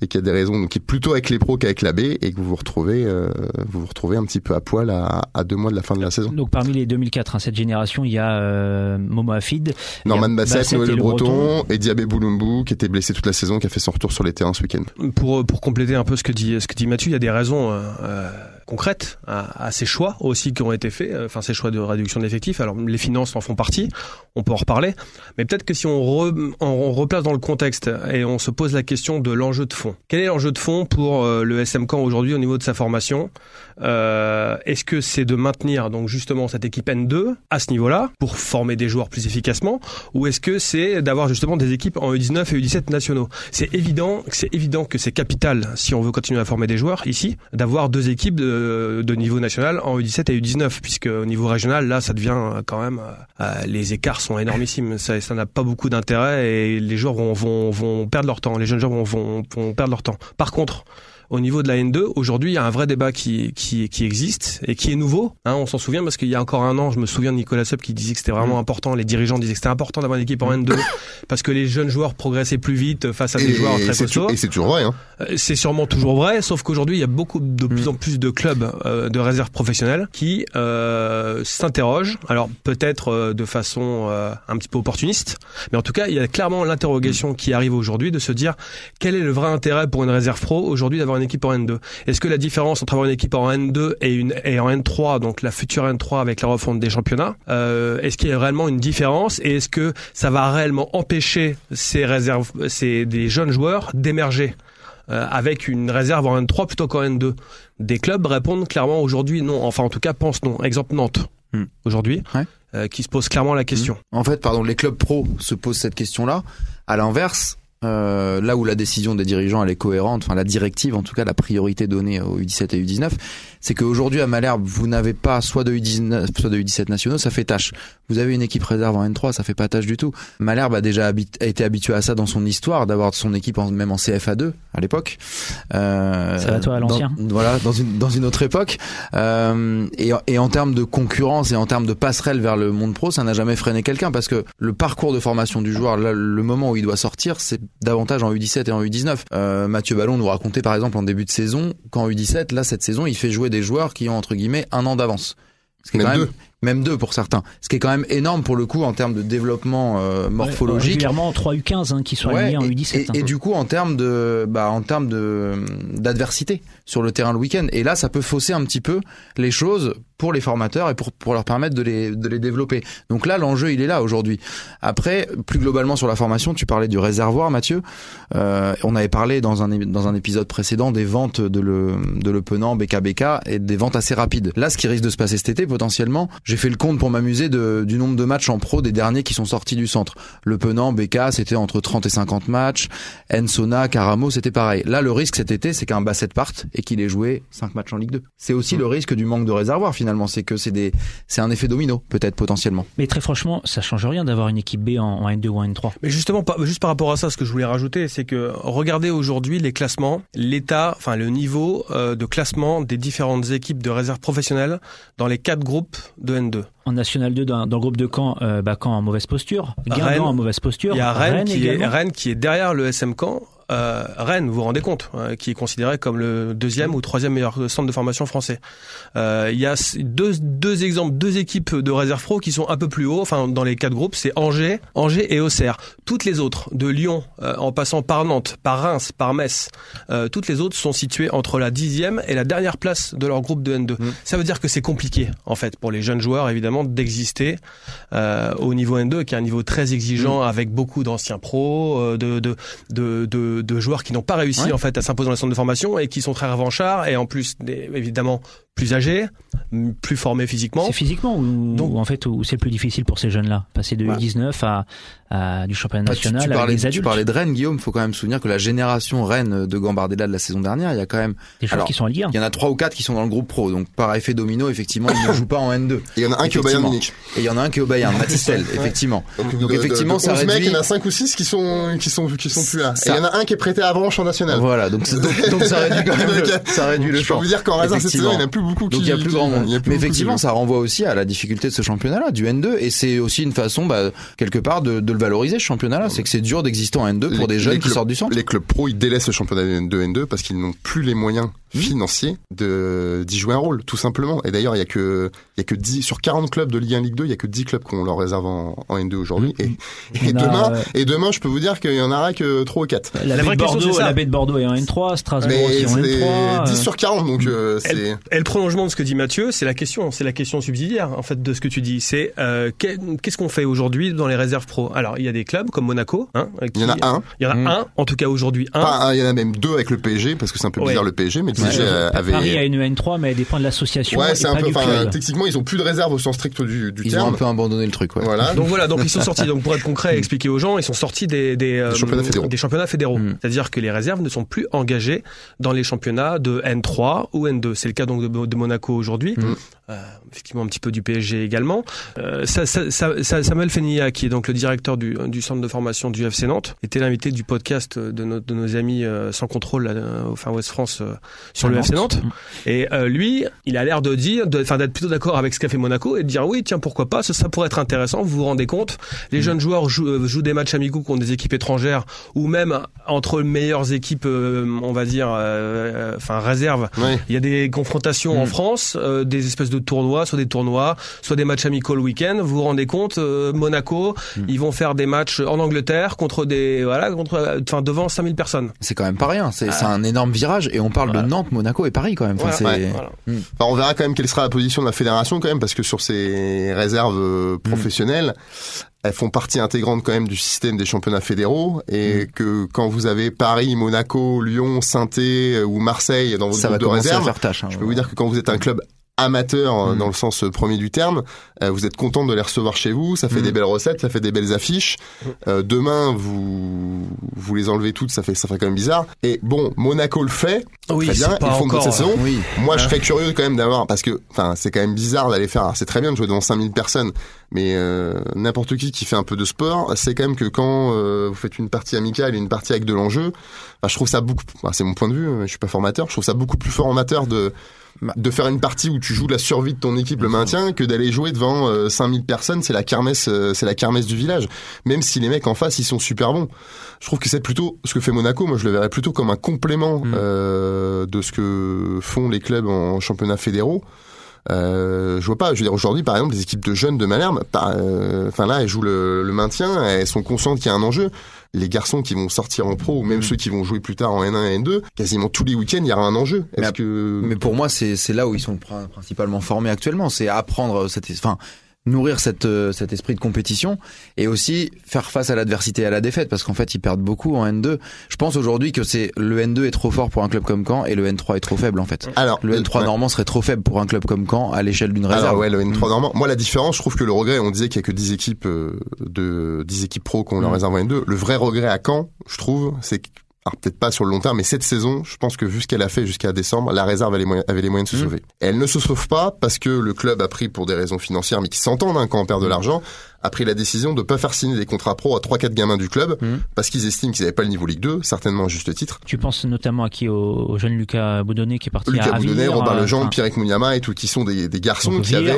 et qu'il y a des raisons donc qui est plutôt avec les pros qu'avec la B, et que vous vous retrouvez, euh, vous vous retrouvez un petit peu à poil à, à deux mois de la fin de la saison. Donc parmi les 2004, hein, cette génération, il y a euh, Momo Afid, Norman Bassett, Bassett Noël Le Breton, et Diabé Boulumbu, qui était blessé toute la saison, qui a fait son retour sur les terrains ce week-end. Pour, pour compléter un peu ce que dit, ce que dit Mathieu, il y a des raisons euh, euh, concrètes à, ces choix aussi qui ont été faits, euh, enfin ces choix de réduction d'effectifs. Alors les finances en font partie, on peut en reparler, mais peut-être que si on, re- replace dans le contexte et on se pose la question de l'enjeu de fond. Quel est l'enjeu de fond pour euh, le SM Camp aujourd'hui au niveau de sa formation? Euh, Est-ce que c'est de maintenir donc justement cette équipe N2 à ce niveau-là pour former des joueurs plus efficacement, ou est-ce que c'est d'avoir justement des équipes en U19 et U17 nationaux? C'est évident, c'est évident que c'est capital si on veut continuer à former des joueurs ici, d'avoir deux équipes de, de niveau national en U17 et U19, puisque au niveau régional là, ça devient euh, quand même euh, euh, les écarts sont énormissimes. Ça, ça n'a pas beaucoup d'intérêt et les joueurs vont, vont, vont perdre leur temps. Les jeunes joueurs vont, vont, vont perdre leur temps. Par contre au niveau de la N2, aujourd'hui, il y a un vrai débat qui, qui, qui existe et qui est nouveau. Hein, on s'en souvient parce qu'il y a encore un an, je me souviens de Nicolas Sepp qui disait que c'était vraiment important, les dirigeants disaient que c'était important d'avoir une équipe en N2 parce que les jeunes joueurs progressaient plus vite face à des joueurs très costauds. et c'est toujours vrai. Hein. Euh, C'est sûrement toujours vrai, sauf qu'aujourd'hui, il y a beaucoup de plus en plus de clubs euh, de réserve professionnelle qui euh, s'interrogent. Alors peut-être euh, de façon un petit peu opportuniste, mais en tout cas, il y a clairement l'interrogation qui arrive aujourd'hui de se dire quel est le vrai intérêt pour une réserve pro aujourd'hui d'avoir une équipe en N2 Est-ce que la différence entre avoir une équipe en N2 et une et en N3, donc la future N3 avec la refonte des championnats, euh, est-ce qu'il y a réellement une différence et est-ce que ça va réellement empêcher ces réserves, ces des jeunes joueurs d'émerger euh, avec une réserve en N3 plutôt qu'en N2 Des clubs répondent clairement aujourd'hui non, enfin en tout cas pensent non. Exemple Nantes Hmm. aujourd'hui, Ouais. euh, qui se pose clairement la question. En fait, pardon, les clubs pro se posent cette question-là. À l'inverse, euh, là où la décision des dirigeants elle est cohérente, enfin la directive en tout cas, la priorité donnée aux U17 et U19, c'est qu'aujourd'hui à Malherbe, vous n'avez pas soit de U19, soit de U17 nationaux, ça fait tâche. Vous avez une équipe réserve en N3, ça fait pas tâche du tout. Malherbe a déjà habit- a été habitué à ça dans son histoire, d'avoir son équipe en, même en CFA2 à l'époque. Euh, Ça va, toi, à l'ancien? Voilà, dans une dans une autre époque. Euh, et, et en termes de concurrence et en termes de passerelle vers le monde pro, ça n'a jamais freiné quelqu'un parce que le parcours de formation du joueur, là, le moment où il doit sortir, c'est davantage en U17 et en U19. Euh, Mathieu Ballon nous racontait par exemple en début de saison qu'en U17, là cette saison, il fait jouer des joueurs qui ont entre guillemets un an d'avance. Ce qui est Même quand deux. Même deux pour certains. Ce qui est quand même énorme pour le coup en termes de développement euh, morphologique. régulièrement 3 U15 hein, qui sont alignés en U17. Et, hein. et, du coup en termes de bah en termes de d'adversité sur le terrain le week-end. Et là, ça peut fausser un petit peu les choses pour les formateurs et pour pour leur permettre de les de les développer. Donc là, l'enjeu il est là aujourd'hui. Après, plus globalement sur la formation, tu parlais du réservoir, Mathieu. Euh, on avait parlé dans un dans un épisode précédent des ventes de le de le Penant BKBK et des ventes assez rapides. Là, ce qui risque de se passer cet été potentiellement, j'ai fait le compte pour m'amuser de du nombre de matchs en pro des derniers qui sont sortis du centre. Le Penant BK, c'était entre 30 et 50 matchs. Ensona, Caramo, c'était pareil. Là, le risque cet été, c'est qu'un Basset parte et qu'il ait joué 5 matchs en Ligue 2. C'est aussi le risque du manque de réservoir finalement, c'est que c'est des c'est un effet domino peut-être potentiellement. Mais très franchement, ça change rien d'avoir une équipe B en, en N2 ou en N3. Mais justement, pas- juste par rapport à ça, ce que je voulais rajouter, c'est que regardez aujourd'hui les classements, l'état, enfin le niveau euh, de classement des différentes équipes de réserve professionnelle dans les quatre groupes de N2. En National 2, dans, dans le groupe de Caen, euh, bah, Caen en mauvaise posture, Guingamp en mauvaise posture, Il y a Rennes, qui, est. Rennes qui est derrière le SM Caen. Euh, Rennes, vous vous rendez compte, euh, qui est considéré comme le deuxième ou troisième meilleur centre de formation français. Euh, il y a deux, deux exemples, deux équipes de réserve pro qui sont un peu plus haut, enfin dans les quatre groupes, c'est Angers, Angers et Auxerre. Toutes les autres, de Lyon, euh, en passant par Nantes, par Reims, par Metz, euh, toutes les autres sont situées entre la dixième et la dernière place de leur groupe de N2. Ça veut dire que c'est compliqué, en fait, pour les jeunes joueurs, évidemment, d'exister euh, au niveau N2, qui est un niveau très exigeant, avec beaucoup d'anciens pros, euh, de, de, de, de, de joueurs qui n'ont pas réussi Ouais. en fait à s'imposer dans les centres de formation et qui sont très revanchards et en plus évidemment plus âgés, plus formés physiquement. C'est physiquement ou, Donc- ou en fait où c'est le plus difficile pour ces jeunes-là, passer de Ouais. U19 à, à du championnat Bah, tu, national tu avec parlais, des tu parlais de Rennes, Guillaume. Faut quand même se souvenir que la génération Rennes de Gambardella de la saison dernière, il y a quand même, des joueurs alors, qui sont en Ligue 1. il y en a trois ou quatre qui sont dans le groupe pro. Donc par effet domino, effectivement, ils ne jouent pas en N2. Et il y en a un qui est au Bayern. Munich. Et il y en a un qui est au Bayern, Matistel, effectivement. Donc, de- effectivement, de, de ça 11 réduit. mecs, il y en a 5 ou 6 qui sont, qui sont, qui sont plus là. Ça- Et il y en a un qui est prêté à Avranches en national. Voilà, donc, donc, donc ça réduit quand même le, ça réduit le Je peux champ. vous dire qu'en réserve cette saison, il n'y a plus beaucoup qui Donc il y a plus grand monde. plus Mais effectivement, ça renvoie aussi à la difficulté de ce championnat-là, du N2, et c'est aussi une façon, bah, quelque part, de, de le valoriser ce championnat-là. C'est que c'est dur d'exister en N2 pour Les- des jeunes qui clubs- sortent du centre. Les clubs pro, ils délaissent le championnat de N2 parce qu'ils n'ont plus les moyens Mmh. financiers de d'y jouer un rôle, tout simplement. Et d'ailleurs, il y a que il y a que 10 sur 40 clubs de Ligue 1 Ligue 2, il y a que 10 clubs qui ont leur réserve en, en N2 aujourd'hui. Et, et y en a, demain, et demain, je peux vous dire qu'il y en aura que 3 ou 4. La, La baie vraie de question, Bordeaux, c'est ça. la baie de Bordeaux est en N3, Strasbourg Mais aussi en c'est N3. 10 euh, sur 40, donc euh, c'est Et le prolongement de ce que dit Mathieu, c'est la question, c'est la question subsidiaire en fait de ce que tu dis. C'est euh, qu'est- qu'est-ce qu'on fait aujourd'hui dans les réserves pro? Alors il y a des clubs comme Monaco, hein, il y en a un. Il y en a un, en tout cas aujourd'hui un. Pas un, il y en a même deux avec le PSG parce que c'est un peu Ouais. bizarre le PSG, mais le PSG euh, avait. Paris a une N3, mais elle dépend de l'association Ouais, c'est un peu. Enfin, techniquement, ils ont plus de réserve au sens strict du, du Ils ont un terme. peu abandonné le truc, ouais. Voilà. Donc voilà, donc ils sont sortis. Donc pour être concret et expliquer aux gens, ils sont sortis des des, euh, championnats fédéraux. des championnats fédéraux. Mm. C'est-à-dire que les réserves ne sont plus engagées dans les championnats de N3 ou N2. C'est le cas donc de, de Monaco aujourd'hui. Mm. Euh, effectivement un petit peu du PSG également. Euh, ça, ça, ça, Samuel Fenia, qui est donc le directeur du, du centre de formation du FC Nantes, était l'invité du podcast de, nos- de nos amis euh, sans contrôle euh, au Fin Ouest France euh, sur le FC Nantes. Nantes. Et euh, lui, il a l'air de dire, de, enfin d'être plutôt d'accord avec ce qu'a fait Monaco et de dire oui, tiens pourquoi pas, ça, ça pourrait être intéressant. Vous vous rendez compte, les jeunes joueurs jouent, jouent des matchs amicaux contre des équipes étrangères ou même entre meilleures équipes, euh, on va dire, enfin réserve. Ouais. Il y a des confrontations en Mm. France, euh, des espèces de tournois, soit des tournois, soit des matchs amicaux le week-end. Vous vous rendez compte, euh, Monaco, ils vont faire des matchs en Angleterre contre des, voilà, contre, euh, enfin devant 5000 personnes. C'est quand même pas rien. C'est c'est un énorme virage et on parle Voilà. de Nantes, Monaco et Paris quand même. Enfin, Voilà. c'est- Ouais, voilà. Enfin, on verra quand même quelle sera la position de la fédération quand même, parce que sur ces réserves euh, professionnelles, elles font partie intégrante quand même du système des championnats fédéraux, et que quand vous avez Paris, Monaco, Lyon, saint ou Marseille dans votre ça va groupe de commencer à réserve, faire tâche. hein. je peux vous dire que quand vous êtes un club amateur euh, Mm. dans le sens euh, premier du terme, euh, vous êtes content de les recevoir chez vous, ça fait Mm. des belles recettes, ça fait des belles affiches. Euh, demain, vous vous les enlevez toutes, ça fait ça fait quand même bizarre. Et bon, Monaco le fait, Oui, très bien, ils font de bonnes encore, saisons. Oui. Moi, je serais curieux quand même d'avoir, parce que, enfin, c'est quand même bizarre d'aller faire. C'est très bien de jouer devant 5000 personnes, mais euh, n'importe qui qui fait un peu de sport, c'est quand même que quand euh, vous faites une partie amicale et une partie avec de l'enjeu, enfin, je trouve ça beaucoup. enfin, c'est mon point de vue. Je suis pas formateur. Je trouve ça beaucoup plus formateur de Bah. De faire une partie où tu joues la survie de ton équipe, le maintien, que d'aller jouer devant euh, 5000 personnes. C'est la kermesse, euh, c'est la kermesse du village. Même si les mecs en face, ils sont super bons. Je trouve que c'est plutôt ce que fait Monaco. Moi, je le verrais plutôt comme un complément Mm. euh, de ce que font les clubs en championnat fédéraux. Euh, je vois pas. Je veux dire aujourd'hui, par exemple, les équipes de jeunes de Malherbe, euh, enfin là, elles jouent le, le maintien, elles sont conscientes qu'il y a un enjeu les garçons qui vont sortir en pro ou même mm. ceux qui vont jouer plus tard en N1 et N2, quasiment tous les week-ends, il y aura un enjeu. Mais, que... mais pour moi, c'est là où ils sont principalement formés actuellement. C'est apprendre cette, enfin, nourrir cette, euh, cet esprit de compétition et aussi faire face à l'adversité et à la défaite parce qu'en fait ils perdent beaucoup en N2. Je pense aujourd'hui que c'est le N2 est trop fort pour un club comme Caen et le N3 est trop faible en fait. Alors le N3 normand serait trop faible pour un club comme Caen à l'échelle d'une réserve. Alors ouais, le N3 mm. normand. Moi la différence, je trouve que le regret, on disait qu'il y a que 10 équipes euh, de 10 équipes pro qu'on leur mm. réserve en N2. Le vrai regret à Caen, je trouve, c'est alors peut-être pas sur le long terme, mais cette saison, je pense que vu ce qu'elle a fait jusqu'à décembre, la réserve avait les, moyens, avait les moyens de se mm. sauver. elle ne se sauve pas parce que le club a pris pour des raisons financières, mais qui s'entendent hein, quand on perd de l'argent, a pris la décision de pas faire signer des contrats pro à 3-4 gamins du club mmh. parce qu'ils estiment qu'ils n'avaient pas le niveau Ligue 2, certainement à juste titre. Tu penses notamment à qui au, jeune Lucas Boudonnet qui est parti Lucas à Boudonnet, Robert Lejean, Pierre Mouniama et tout, qui sont des, des garçons qui avaient,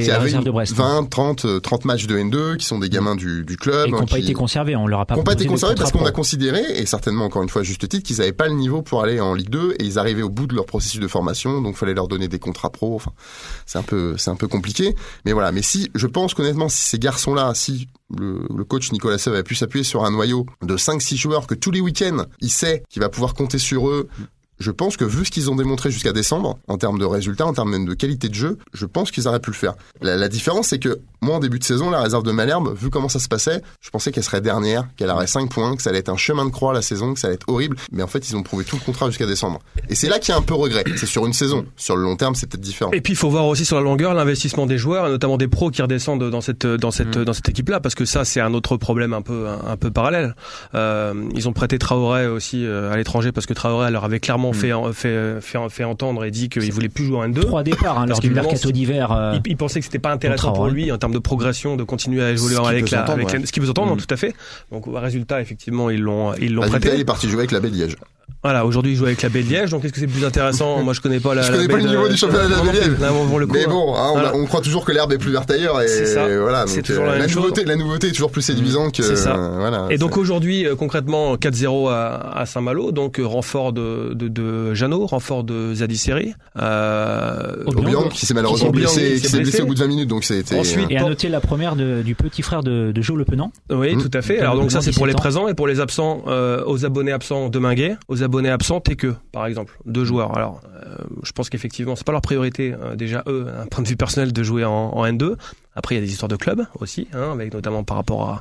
qui avaient 20, 30, 30 matchs de N2, qui sont des gamins du, du club. Et qui n'ont pas été conservés, on leur a pas Qui n'ont pas été conservés parce qu'on a considéré, et certainement encore une fois à juste titre, qu'ils n'avaient pas le niveau pour aller en Ligue 2 et ils arrivaient au bout de leur processus de formation, donc fallait leur donner des contrats pro. Enfin, c'est un peu, c'est un peu compliqué. Mais voilà. Mais si, je pense qu'honnêtement, si ces garçons-là, si le, coach Nicolas Sev a pu s'appuyer sur un noyau de 5-6 joueurs que tous les week-ends, il sait qu'il va pouvoir compter sur eux je pense que vu ce qu'ils ont démontré jusqu'à décembre, en termes de résultats, en termes même de qualité de jeu, je pense qu'ils auraient pu le faire. La, la différence, c'est que moi, en début de saison, la réserve de Malherbe, vu comment ça se passait, je pensais qu'elle serait dernière, qu'elle aurait 5 points, que ça allait être un chemin de croix la saison, que ça allait être horrible. Mais en fait, ils ont prouvé tout le contrat jusqu'à décembre. Et c'est là qu'il y a un peu regret. C'est sur une saison. Sur le long terme, c'est peut-être différent. Et puis, il faut voir aussi sur la longueur l'investissement des joueurs, et notamment des pros qui redescendent dans cette dans cette mm. dans cette équipe-là, parce que ça, c'est un autre problème un peu un, peu parallèle. Euh, ils ont prêté Traoré aussi euh, à l'étranger parce que Traoré leur avait clairement mm. fait fait fait, fait entendre et dit qu'il voulait plus jouer en N2. Trois départs hein, lors du mercato d'hiver. Euh, il, pensait que c'était pas intéressant pour lui en termes de progression de continuer à évoluer avec, la, avec ce qui peut s'entendre, mm. tout à fait. Donc résultat, effectivement, ils l'ont ils l'ont prêté. Il est parti jouer avec la Liège. Voilà, aujourd'hui il joue avec la Baie Liège, donc est-ce que c'est plus intéressant? Moi je connais pas la. Je connais pas le niveau du championnat de la Baie Liège. mais bon, hein, on, croit toujours que l'herbe est plus verte ailleurs et ça. voilà. Donc, toujours la, euh, nouveauté, la nouveauté est toujours plus séduisante que. Ça. Euh, voilà. Et donc aujourd'hui euh, concrètement 4-0 à, à Saint-Malo, donc renfort de, de, de Jeannot, renfort de Zadisseri. Euh, Obiang, qui s'est malheureusement blessé, qui s'est blessé au bout de 20 minutes, donc c'était. Ensuite, et à noter la première de, du petit frère de, de Joe Le Penant. Oui, mmh. tout à fait. Alors donc ça c'est pour les présents et pour les absents, aux abonnés absents de Minguet, aux abonnés absents que par exemple, deux joueurs. Alors, euh, je pense qu'effectivement, c'est pas leur priorité euh, déjà eux, d'un point de vue personnel, de jouer en, en N2. Après, il y a des histoires de club aussi, hein, avec notamment par rapport à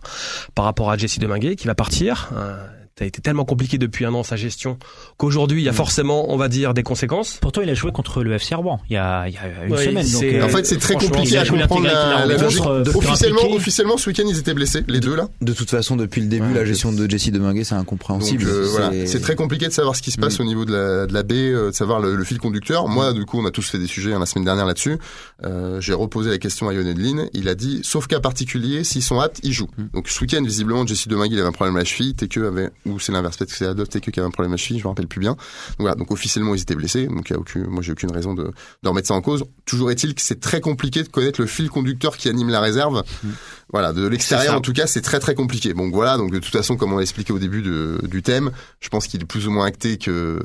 par rapport à Jesse Deminguet qui va partir. Euh, ça a été tellement compliqué depuis un an sa gestion qu'aujourd'hui il y a mm. forcément on va dire des conséquences. Pourtant il a joué contre le FC Rouen il y a, il y a une semaine. Donc, euh, en fait c'est très compliqué à comprendre la, la logique. officiellement, officiellement ce week-end ils étaient blessés les deux là. De toute façon depuis le début la gestion de Jesse Deminguet c'est incompréhensible. Euh, voilà, c'est très compliqué de savoir ce qui se passe mm. au niveau de la, de la baie, euh, de savoir le, fil conducteur. Moi du coup on a tous fait des sujets hein, la semaine dernière là-dessus. Euh, J'ai reposé la question à Lionel Il a dit sauf cas particulier s'ils sont aptes ils jouent. Mm. Donc ce week-end visiblement Jesse Deminguet il avait un problème à la cheville, que avait ou c'est l'inverse peut-être adopté que qui avait un problème à cheville, je me rappelle plus bien. Donc voilà, donc officiellement ils étaient blessés, donc il y a aucune, moi j'ai aucune raison de, de remettre ça en cause. Toujours est-il que c'est très compliqué de connaître le fil conducteur qui anime la réserve. Mmh. Voilà, de l'extérieur en tout cas, c'est très très compliqué. Donc voilà, donc de toute façon, comme on l'a expliqué au début de, du thème, je pense qu'il est plus ou moins acté que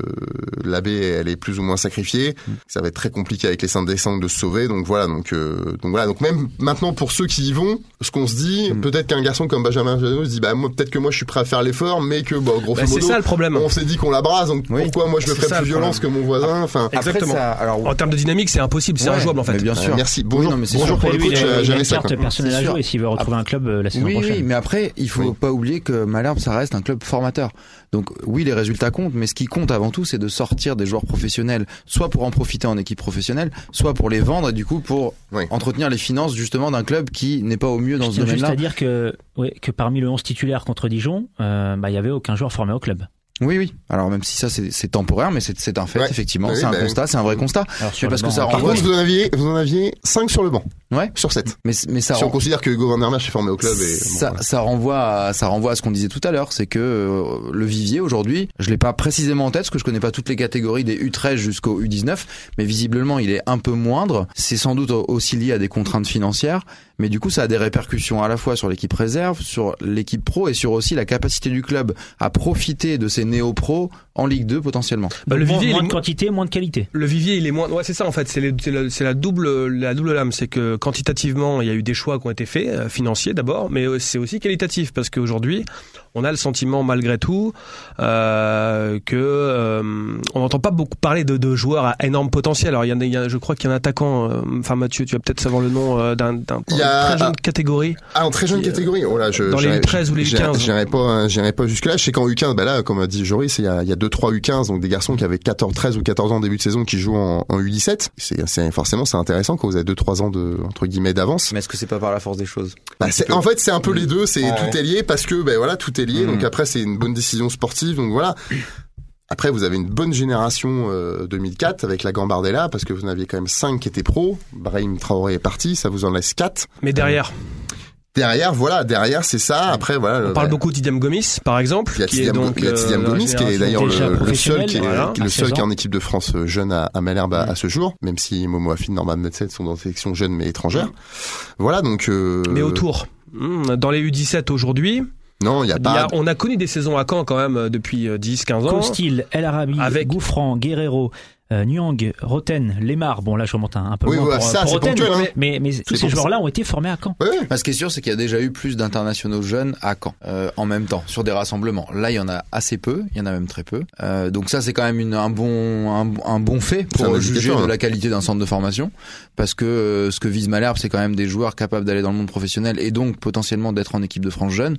l'abbé elle est plus ou moins sacrifiée. Mm. Ça va être très compliqué avec les saints descendants de se sauver. Donc voilà, donc euh, donc voilà, donc même maintenant pour ceux qui y vont, ce qu'on se dit, mm. peut-être qu'un garçon comme Benjamin Janot se dit bah moi peut-être que moi je suis prêt à faire l'effort, mais que bon gros bah, modo, c'est ça le problème. On s'est dit qu'on la brase, donc pourquoi moi je me ferais plus violence que mon voisin Enfin exactement. alors, en termes de dynamique, c'est impossible, c'est injouable en fait. bien sûr. merci. Bonjour, bonjour pour le coach. Ça. personnelle à jouer s'il veut retrouver un club euh, la oui, Oui, mais après, il faut pas oublier que Malherbe, ça reste un club formateur. Donc oui, les résultats comptent, mais ce qui compte avant tout, c'est de sortir des joueurs professionnels, soit pour en profiter en équipe professionnelle, soit pour les vendre et du coup pour entretenir les finances justement d'un club qui n'est pas au mieux dans ce domaine-là. C'est-à-dire que, que parmi le 11 titulaire contre Dijon, euh, bah, il y avait aucun joueur formé au club. Oui, oui. Alors même si ça c'est temporaire, mais c'est un fait, effectivement. c'est un bah constat, c'est un vrai constat. parce que ça Par contre, vous en aviez, vous en aviez 5 sur le banc. Ouais. Sur 7. Mais, mais ça si on considère que Hugo Van est formé au club et ça, ça renvoie à, ça renvoie à ce qu'on disait tout à l'heure, c'est que euh, le vivier aujourd'hui, je l'ai pas précisément en tête parce que je connais pas toutes les catégories des U13 jusqu'au U19, mais visiblement il est un peu moindre. C'est sans doute aussi lié à des contraintes financières, Mais du coup, ça a des répercussions à la fois sur l'équipe réserve, sur l'équipe pro et sur aussi la capacité du club à profiter de ces néo-pros en Ligue 2 potentiellement. Bah, le vivier, moins, de quantité, moins de qualité. Le vivier, il est moins. Ouais, c'est ça en fait. C'est la double, la double lame. C'est que quantitativement, il y a eu des choix qui ont été faits, euh, financiers d'abord, mais euh, c'est aussi qualitatif parce qu'aujourd'hui, on a le sentiment malgré tout euh, que euh, on n'entend pas beaucoup parler de, de, joueurs à énorme potentiel. Alors il y, a, il y a, je crois qu'il y a un attaquant. Euh, enfin Mathieu, tu vas peut-être savoir le nom euh, d'un très jeune catégorie. Ah en très jeune catégorie. Oh là, je, dans les U13 ou les U15. J'irai pas, j'irai pas jusque là. Je sais qu'en U15, bah là, comme a dit Joris, il y a, il y a deux trois U15, donc des garçons qui avaient 14, 13 ou 14 ans début de saison qui jouent en, en U17. C'est forcément c'est intéressant quand vous avez deux trois ans de entre guillemets d'avance. Mais est-ce que c'est pas par la force des choses? Bah, En fait, c'est un peu les deux. C'est tout est lié parce que ben voilà, tout est lié. Donc après, c'est une bonne décision sportive. Donc voilà. Après, vous avez une bonne génération euh, 2004 avec la Gambardella parce que vous en aviez quand même 5 qui étaient pros. Brahim Traoré est parti, ça vous en laisse 4. Mais derrière Derrière, voilà, derrière, c'est ça. Après, voilà. On parle beaucoup d'Idiam Gomis, par exemple. Il y a qui est donc, il y a Tidiam euh, Gomis, qui est d'ailleurs le, le, seul qui est, voilà, le seul qui est en équipe de France euh, jeune à, à Malherbe à, à, ce jour, même si Momo Afid, Norman Metset sont dans la sélection jeune mais étrangère. Voilà, donc. Euh... Mais autour, hmm, dans les U17 aujourd'hui. Non, il y a pas. Y a, on a connu des saisons à Caen quand même depuis 10-15 ans. Costil, El Arabi, Avec... Gouffran, Guerrero, euh, Nyang, Roten, Lemar, bon là je remonte un, un peu oui, moins voilà, pour, ça, pour c'est Roten, ponctuel, hein. mais, mais tous ces joueurs-là ont été formés à Caen. Ouais, ouais. Bah, ce qui est sûr, c'est qu'il y a déjà eu plus d'internationaux jeunes à Caen euh, en même temps sur des rassemblements. Là, il y en a assez peu, il y en a même très peu. Euh, donc ça, c'est quand même une, un bon un, un bon fait pour juger de la qualité d'un centre de formation, parce que euh, ce que vise Malherbe, c'est quand même des joueurs capables d'aller dans le monde professionnel et donc potentiellement d'être en équipe de France jeune.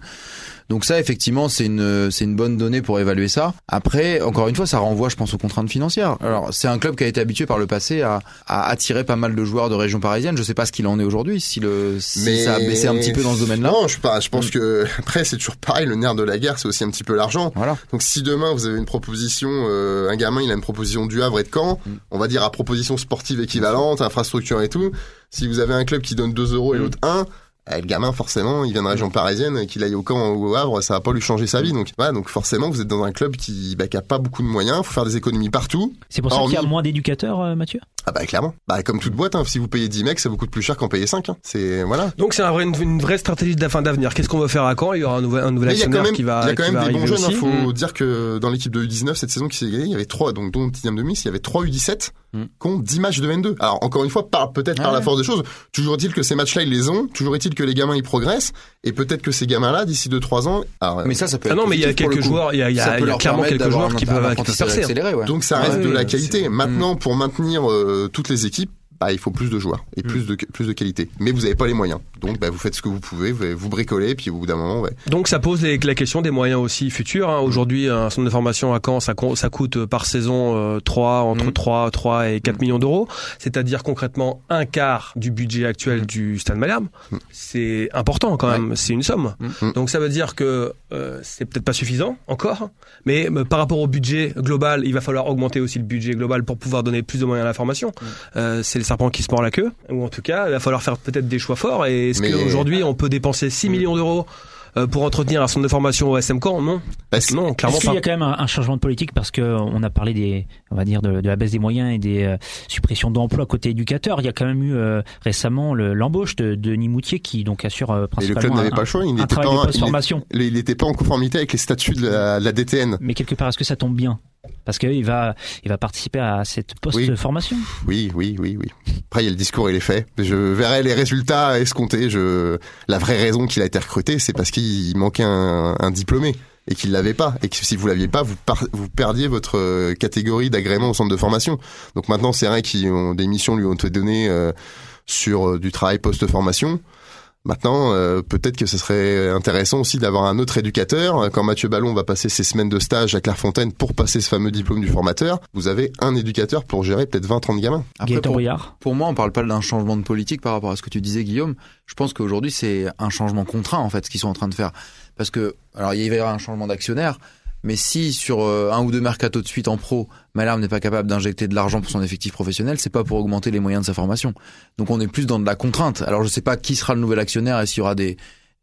Donc ça, effectivement, c'est une c'est une bonne donnée pour évaluer ça. Après, encore une fois, ça renvoie, je pense, aux contraintes financières. Alors, c'est un club qui a été habitué par le passé à, à attirer pas mal de joueurs de région parisienne. Je sais pas ce qu'il en est aujourd'hui, si le si Mais ça a baissé un petit peu dans ce domaine-là. Non, je pas. Je pense que après, c'est toujours pareil. Le nerf de la guerre, c'est aussi un petit peu l'argent. Voilà. Donc, si demain vous avez une proposition, euh, un gamin, il a une proposition du Havre et de Caen, Mm. on va dire à proposition sportive équivalente, infrastructure et tout. Si vous avez un club qui donne 2 euros et Mm. l'autre 1 eh, le gamin, forcément, il vient de région parisienne, qu'il aille au camp ou au Havre, ça va pas lui changer sa vie. Donc, voilà, donc forcément, vous êtes dans un club qui, bah, qui a pas beaucoup de moyens. Faut faire des économies partout. C'est pour ça qu'il y a moins d'éducateurs, euh, Mathieu? Ah bah clairement. Bah comme toute boîte, hein, si vous payez 10 mecs, ça vous coûte plus cher qu'en payer 5. Hein. C'est voilà. Donc c'est un vrai- une, une vraie stratégie de fin d'avenir. Qu'est-ce qu'on va faire à Caen? Il y aura un nouvel, un nouvel Mais il y a actionnaire quand même, qui va, il y a quand même des bons jeunes. Il aussi. faut dire que dans l'équipe de U19 cette saison qui s'est gagnée, il y avait trois, donc dont Tidiam de Miss, il y avait trois U17 Mm. qui ont 10 matchs de N2. Alors encore une fois, par peut-être par Ah la force des choses. Toujours est-il que ces matchs-là ils les ont. Toujours est-il que les gamins ils progressent et peut-être que ces gamins-là d'ici 2-3 ans. Alors, Mais ça, ça peut Ah être non, mais il y a quelques joueurs, il y a, y a- Ça il peut y a clairement permettre quelques joueurs qui peuvent, qui peuvent percer. Donc ça Ah reste de la qualité. Maintenant, pour maintenir euh, toutes les équipes, bah, il faut plus de joueurs et plus de plus de qualité. Mais vous n'avez pas les moyens. Donc bah, vous faites ce que vous pouvez, vous, vous bricolez, puis au bout d'un moment, ouais. Donc ça pose les- la question des moyens aussi futurs. hein. Aujourd'hui, un centre de formation à Caen, ça, co- ça coûte par saison euh, 3, entre Mm. 3, 3 et 4 millions d'euros. C'est-à-dire concrètement un quart du budget actuel du Stade Malherbe. Mm. C'est important quand même, c'est une somme. Mm. Donc ça veut dire que euh, c'est peut-être pas suffisant encore, mais euh, par rapport au budget global, il va falloir augmenter aussi le budget global pour pouvoir donner plus de moyens à la formation. Euh, c'est le serpent qui se mord la queue, ou en tout cas, il va falloir faire peut-être des choix forts. Et est-ce Mais- qu'aujourd'hui, on peut dépenser 6 millions d'euros euh, pour entretenir un centre de formation au SM Non, Parce que- non, clairement qu'il y a quand même un, un changement de politique parce que on a parlé des, on va dire de, de la baisse des moyens et des euh, suppressions d'emplois côté éducateur? Il y a quand même eu euh, récemment le- l'embauche de, de Moutier qui donc assure euh, Et le principalement club n'avait un, pas le choix. Il n'était pas, il il pas en conformité avec les statuts de la, de la DTN. Mais quelque part, est-ce que ça tombe bien? Parce qu'il va, il va participer à cette post-formation. Oui, oui, oui, oui. Après, il y a le discours et les faits. Je verrai les résultats escomptés. Je, la vraie raison qu'il a été recruté, c'est parce qu'il manquait un, un diplômé et qu'il l'avait pas. Et que si vous l'aviez pas, vous, perdiez votre euh, catégorie d'agrément au centre de formation. Donc maintenant, c'est vrai qu'ils ont des missions lui ont été données euh, sur euh, du travail post-formation. Maintenant, euh, peut-être que ce serait intéressant aussi d'avoir un autre éducateur. Quand Mathieu Ballon va passer ses semaines de stage à Clairefontaine pour passer ce fameux diplôme du formateur, vous avez un éducateur pour gérer peut-être 20-30 gamins. Après, pour, pour moi, on parle pas d'un changement de politique par rapport à ce que tu disais, Guillaume. Je pense qu'aujourd'hui, c'est un changement contraint, en fait, ce qu'ils sont en train de faire. Parce que, alors, il va y avoir un changement d'actionnaire, mais si sur euh, un ou deux mercatos de suite en pro, Malherbe n'est pas capable d'injecter de l'argent pour son effectif professionnel, c'est pas pour augmenter les moyens de sa formation. Donc on est plus dans de la contrainte. Alors je sais pas qui sera le nouvel actionnaire et s'il y aura des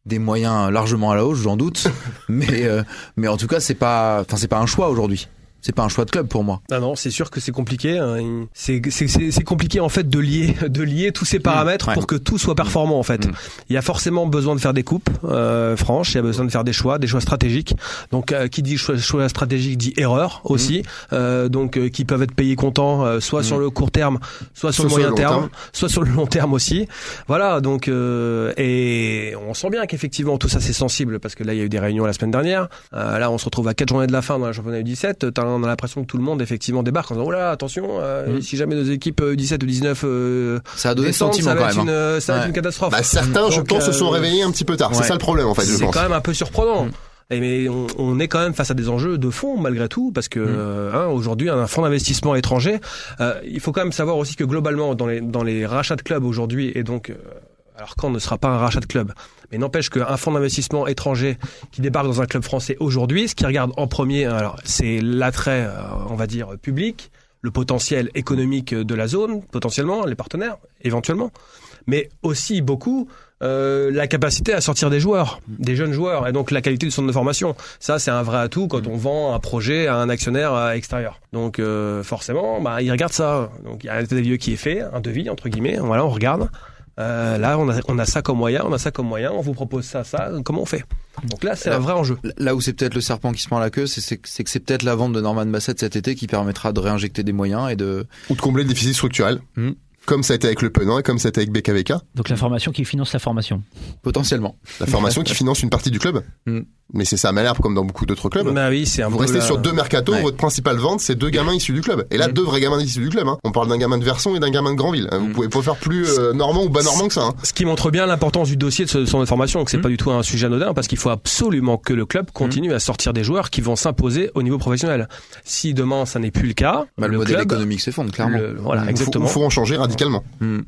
des moyens largement à la hausse, j'en doute. mais euh, mais en tout cas, c'est pas enfin c'est pas un choix aujourd'hui. C'est pas un choix de club pour moi. Ah non, c'est sûr que c'est compliqué. hein. C'est compliqué en fait de lier de lier tous ces paramètres ouais. pour que tout soit performant en fait. Mm. Il y a forcément besoin de faire des coupes euh, franches. Il y a besoin de faire des choix, des choix stratégiques. Donc euh, qui dit choix, choix stratégique dit erreur aussi. Euh, donc euh, qui peuvent être payés comptant, euh, soit sur le court terme, soit sur Soit le moyen sur le long terme, terme. soit sur le long terme aussi. Voilà. Donc euh, et on sent bien qu'effectivement tout ça c'est sensible parce que là il y a eu des réunions la semaine dernière. Euh, là on se retrouve à quatre journées de la fin dans la championnat U17. T'as- On a l'impression que tout le monde effectivement débarque en disant oh là attention euh, Mm. si jamais nos équipes euh, U17 ou 19 euh, Ça a donné descendent, sentiment ça va quand être même. une, hein. euh, ça va être Ouais. une catastrophe. Bah, certains, je Donc, pense, se sont euh, réveillés un petit peu tard. C'est ça le problème, en fait, je c'est quand même un peu surprenant. Mm. Et mais on, on est quand même face à des enjeux de fond malgré tout parce que Mm. euh, hein, aujourd'hui un fonds d'investissement étranger, euh, il faut quand même savoir aussi que globalement dans les dans les rachats de clubs aujourd'hui et donc euh, alors quand ne sera pas un rachat de club, mais n'empêche qu'un fonds d'investissement étranger qui débarque dans un club français aujourd'hui, ce qu'il regarde en premier, alors c'est l'attrait, euh, on va dire public, le potentiel économique de la zone, potentiellement les partenaires, éventuellement, mais aussi beaucoup euh, la capacité à sortir des joueurs, des jeunes joueurs, et donc la qualité du centre de formation. Ça, c'est un vrai atout quand on vend un projet à un actionnaire euh, extérieur. Donc euh, forcément, bah, ils regardent ça. Donc il y a un état des lieux qui est fait, un devis entre guillemets. Voilà, on regarde. Euh, là, on a, on a ça comme moyen, on a ça comme moyen. On vous propose ça, ça. Comment on fait? Donc là, c'est un vrai enjeu. Là où c'est peut-être le serpent qui se prend la queue, c'est- que c'est peut-être la vente de Norman Bassett cet été qui permettra de réinjecter des moyens et de. Ou de combler le déficit structurel. Mm. Comme ça a été avec le Penant et comme ça a été avec BKVK. Donc la formation qui finance la formation. Potentiellement. La formation qui finance une partie du club. Mm. Mais c'est ça Malherbe comme dans beaucoup d'autres clubs. Bah oui, c'est un Vous peu restez la- sur deux mercatos, Ouais. votre principale vente, c'est deux gamins issus du club. Et là, Mm. deux vrais gamins issus du club. Hein. On parle d'un gamin de Verson et d'un gamin de Grandville. Vous Mm. pouvez pas faire plus euh, normand ou bas normand que ça. Hein. Ce qui montre bien l'importance du dossier de ce centre de formation, que c'est Mm. pas du tout un sujet anodin, parce qu'il faut absolument que le club continue à sortir des joueurs qui vont s'imposer au niveau professionnel. Si demain ça n'est plus le cas, Bah, le, modèle club, économique s'effondre, clairement. le- voilà, Il faut, exactement. il faut en changer radicalement.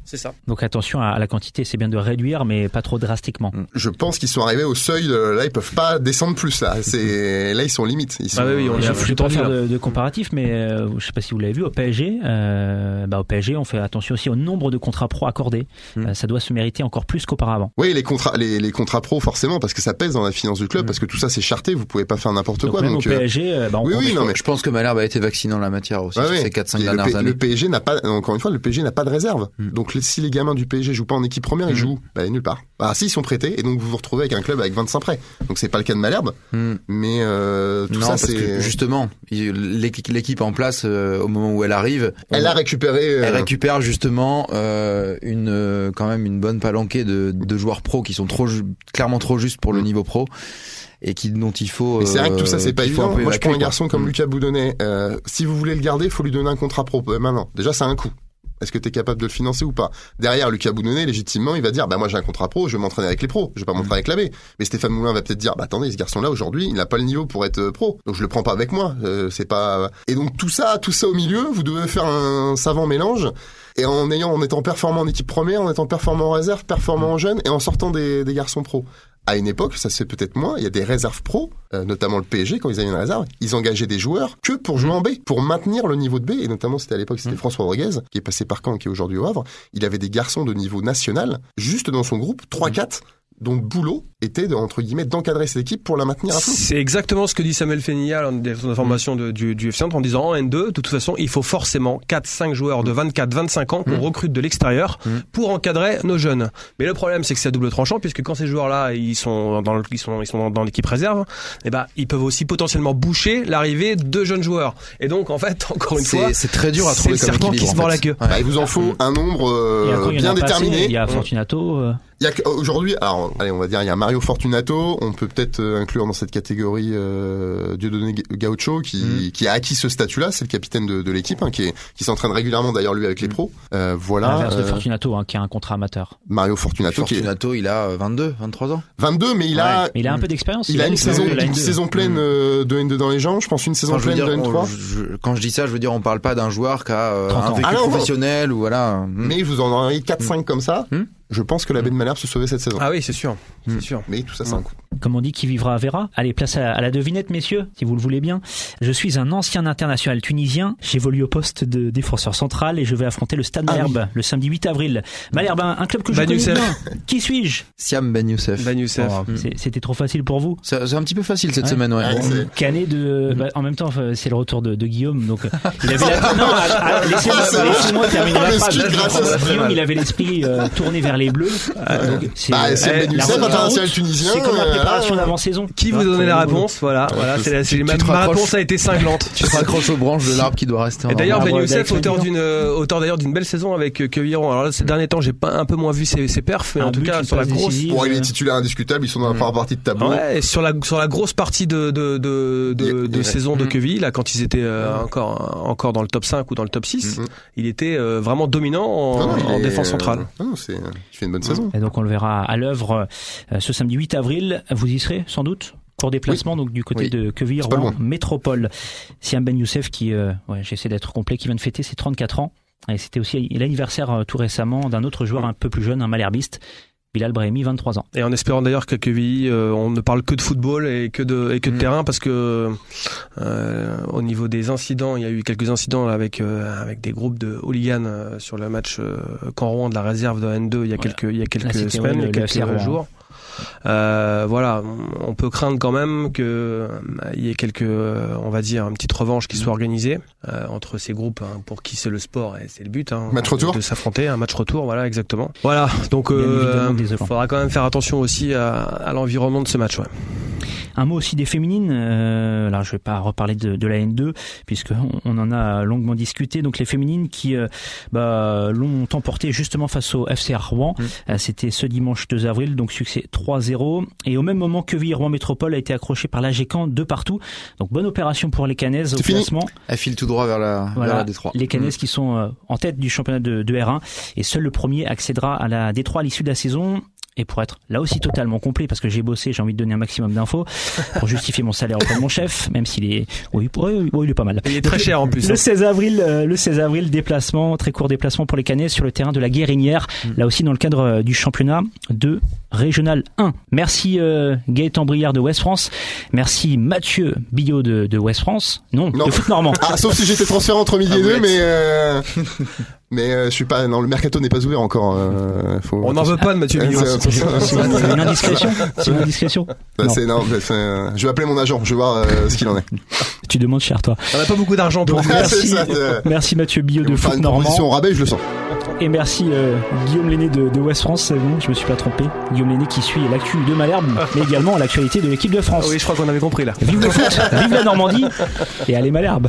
C'est ça. Donc attention à, à la quantité, c'est bien de réduire, mais pas trop drastiquement. Je pense qu'ils sont arrivés au seuil. de- là, ils peuvent pas descendre plus. Là, c'est là, ils sont limites. Ils sont, Ah oui, oui, on Je ne vais pas faire de, de comparatif, mais euh, je sais pas si vous l'avez vu au PSG. Euh, bah, au PSG, on fait attention aussi au nombre de contrats pro accordés. Mm. Euh, ça doit se mériter encore plus qu'auparavant. Oui, les contrats, les, les contrats pro forcément parce que ça pèse dans la finance du club Mm. parce que tout ça c'est charté. Vous pouvez pas faire n'importe Donc quoi. même Donc au euh, PSG, bah, on oui, oui, non mais Je pense que Malherbe a été vacciné en la matière aussi sur ouais. ces 4-5 Et le, dernières P- années. le PSG n'a pas, encore une fois, le PSG n'a pas de réserve. Mm. Donc si les gamins du PSG jouent pas en équipe première, ils jouent bah, nulle part. Bah si, ils sont prêtés et donc vous vous retrouvez avec un club avec 25 prêts. Donc c'est pas le cas Malherbe, Hmm. mais euh, tout Non, ça c'est. justement, l'équipe en place, euh, au moment où elle arrive, on- Elle a récupéré. euh, elle récupère justement une quand même une bonne palanquée de, de joueurs pros qui sont trop clairement trop justes pour le Mm. niveau pro et qui dont il faut. Mais c'est vrai que tout ça c'est pas évident. Moi je prends un garçon comme Mm. Lucas Boudonnet. Si vous voulez le garder, il faut lui donner un contrat pro maintenant. Déjà c'est un coût. Est-ce que tu es capable de le financer ou pas? Derrière, Lucas Boudonnet, légitimement, il va dire, bah moi j'ai un contrat pro, je vais m'entraîner avec les pros, je vais pas Mm. m'entraîner avec la B. Mais Stéphane Moulin va peut-être dire, bah attendez, ce garçon-là aujourd'hui, il n'a pas le niveau pour être euh, pro, donc je le prends pas avec moi. Euh, c'est pas. Et donc tout ça, tout ça au milieu, vous devez faire un savant mélange. Et en ayant, en étant performant en équipe première, en étant performant en réserve, performant en jeune, et en sortant des, des garçons pros. À une époque, ça se fait peut-être moins. Il y a des réserves pros, euh, notamment le PSG quand ils avaient une réserve, ils engageaient des joueurs que pour jouer en B, pour maintenir le niveau de B. Et notamment, c'était à l'époque, c'était Mm. François Rodriguez qui est passé par Caen, qui est aujourd'hui au Havre. Il avait des garçons de niveau national juste dans son groupe, 3-4 dont le boulot était de, entre guillemets d'encadrer cette équipe pour la maintenir à flot. C'est exactement ce que dit Samuel Fénilla dans des informations de- du, du FC Nantes en disant en N2, de toute façon, il faut forcément 4-5 joueurs de 24-25 ans qu'on Mm. recrute de l'extérieur Mm. pour encadrer nos jeunes. Mais le problème, c'est que c'est à double tranchant puisque quand ces joueurs-là, ils sont dans le- ils sont ils sont dans, dans l'équipe réserve, eh ben ils peuvent aussi potentiellement boucher l'arrivée de jeunes joueurs. Et donc en fait, encore une fois, C'est très dur à c'est trouver le comme serpent qui se en mord fait. la queue. Ouais. Bah, il vous en faut un nombre euh, Et encore, il y en bien déterminé. Il y a. Fortunato. euh, Il y a que- aujourd'hui, alors allez, on va dire, il y a Mario Fortunato. On peut peut-être euh, inclure dans cette catégorie euh, Dieudonné Ga- Gaucho qui, Mm. qui a acquis ce statut-là. C'est le capitaine de, de l'équipe, hein, qui, est, qui s'entraîne régulièrement d'ailleurs lui avec les pros. Euh, voilà. l'inverse de euh, Fortunato, hein, qui a un contrat amateur. Mario Fortunato, qui est Fortunato, il a euh, 22, 23 ans. 22, mais il a, Mais il a un peu d'expérience. il a une saison, une N2. saison pleine euh, de N2 dans les jambes. Je pense une saison Enfin, je veux pleine dire, de on- N3. je- quand je dis ça, je veux dire, on parle pas d'un joueur qui a euh, 30 un ans. vécu Ah non, non. professionnel ou voilà. Mais vous en aurez 4-5 comme ça. Je pense que la baie de Malherbe se sauvait cette saison. Ah oui, c'est sûr, c'est sûr. Mais tout ça, c'est un coup. Comme on dit, qui vivra verra. Allez, place à, à la devinette, messieurs, si vous le voulez bien. Je suis un ancien international tunisien. J'évolue au poste de défenseur central et je vais affronter le Stade Ah Malherbe le samedi 8 avril. Malherbe, un, un club que je Ben connais bien. Qui suis-je? Siam Ben Youssef. Ben Youssef. Oh, C'était trop facile pour vous. C'est un petit peu facile cette Ouais. semaine, ouais. Canet de. bah, en même temps, enfin, c'est le retour de, de Guillaume, donc euh, il avait la. Non, ah, ah, laissez-moi terminer Ah, la phrase. Guillaume, il avait l'esprit euh, tourné vers les Bleus. c'est Bah, c'est euh, international route, tunisien, C'est comme la euh, préparation d'avant-saison. Qui vous donnait la réponse? Voilà, voilà, c'est la- c'est- ma, réponse a été cinglante. Tu te raccroches aux branches de l'arbre qui doit rester en Et d'ailleurs, Ben Youssef, auteur d'une, euh, auteur d'ailleurs d'une belle saison avec euh, Queviron. Alors là, ces derniers temps, j'ai pas un peu moins vu ses, ses perfs, mais en tout cas sur la grosse. Bon, il est titulaire indiscutable, ils sont dans la première partie de tableau. Ouais, et sur la sur la grosse partie de de de saison de Mhm. Queville, là quand ils étaient euh, encore encore dans le top 5 ou dans le top 6, Mhm. il était euh, vraiment dominant en, Non, non, il en est- défense centrale. Non, non, c'est, il fait une bonne saison. Et donc on le verra à l'œuvre euh, ce samedi 8 avril. Vous y serez sans doute Court déplacement donc du côté Oui. de Queville, Rouen. Métropole. Siam Ben Youssef qui, euh, ouais, j'essaie d'être complet, qui vient de fêter ses 34 ans. Et c'était aussi l'anniversaire euh, tout récemment d'un autre joueur un peu plus jeune, un malherbiste, Bilal Brahimi, 23 ans. Et en espérant d'ailleurs qu'à Quevilly, euh, on ne parle que de football et que de et que de Mhm. terrain parce que euh, au niveau des incidents, il y a eu quelques incidents avec euh, avec des groupes de hooligans euh, sur le match euh, Camp Rouen de la réserve de N2 il y a quelques il y a quelques semaines, il y a quelques jours. Euh, voilà, on peut craindre quand même que euh, il y ait quelques, euh, on va dire, une petite revanche qui soit organisée euh, entre ces groupes hein, pour qui c'est le sport et c'est le but. Hein, Match retour de s'affronter, un match retour, voilà exactement. Voilà, donc euh, désolant. faudra quand même faire attention aussi à, à l'environnement de ce match. Ouais. Un mot aussi des féminines. Euh, alors je vais pas reparler de, de la N2 puisque on, on en a longuement discuté. Donc les féminines qui euh, bah, l'ont emporté justement face au FC Rouen. Euh, C'était ce dimanche 2 avril. Donc succès 3-0. Et au même moment, Queville Rouen Métropole a été accroché par l'AGCAN de partout. Donc bonne opération pour les Canaises au fini. classement. Elle file tout droit vers la, Voilà, vers la Détroit. les Canaises qui sont euh, en tête du championnat de, de R1 et seul le premier accédera à la Détroit à l'issue de la saison. Et pour être là aussi totalement complet, parce que j'ai bossé, j'ai envie de donner un maximum d'infos pour justifier mon salaire auprès de mon chef, même s'il est, oui, oui, oui, il est pas mal. Il est très cher en plus. Le hein. 16 avril, euh, le 16 avril, déplacement, très court déplacement pour les Canets sur le terrain de la Guérinière, là aussi dans le cadre euh, du championnat de Régional 1. Merci euh, Gaëtan Briard de West France, merci Mathieu Billot de, de West France, non, Non. de Foot Normand. Ah, sauf si j'étais transféré entre midi et Ah, deux, vous mais euh, mais euh, je suis pas. Non, le mercato n'est pas ouvert encore. euh, faut- On n'en veut pas de Mathieu Ouais, Billot. c'est- une indiscrétion C'est une indiscrétion Bah, Non. c'est- non, bah, c'est, euh, je vais appeler mon agent, je vais voir euh, ce qu'il en est. Tu demandes cher toi. On n'a pas beaucoup d'argent pour. Donc, Ah, merci, ça, c'est- merci Mathieu Billot de Foot Normand au rabais, je le sens. et merci euh, Guillaume Lenné de, de West France. C'est bon, je me suis pas trompé. Guillaume Lenné qui suit l'actu de Malherbe, mais également l'actualité de l'équipe de France. Ah oui, je crois qu'on avait compris là. Vive le foot, vive la Normandie et allez Malherbe.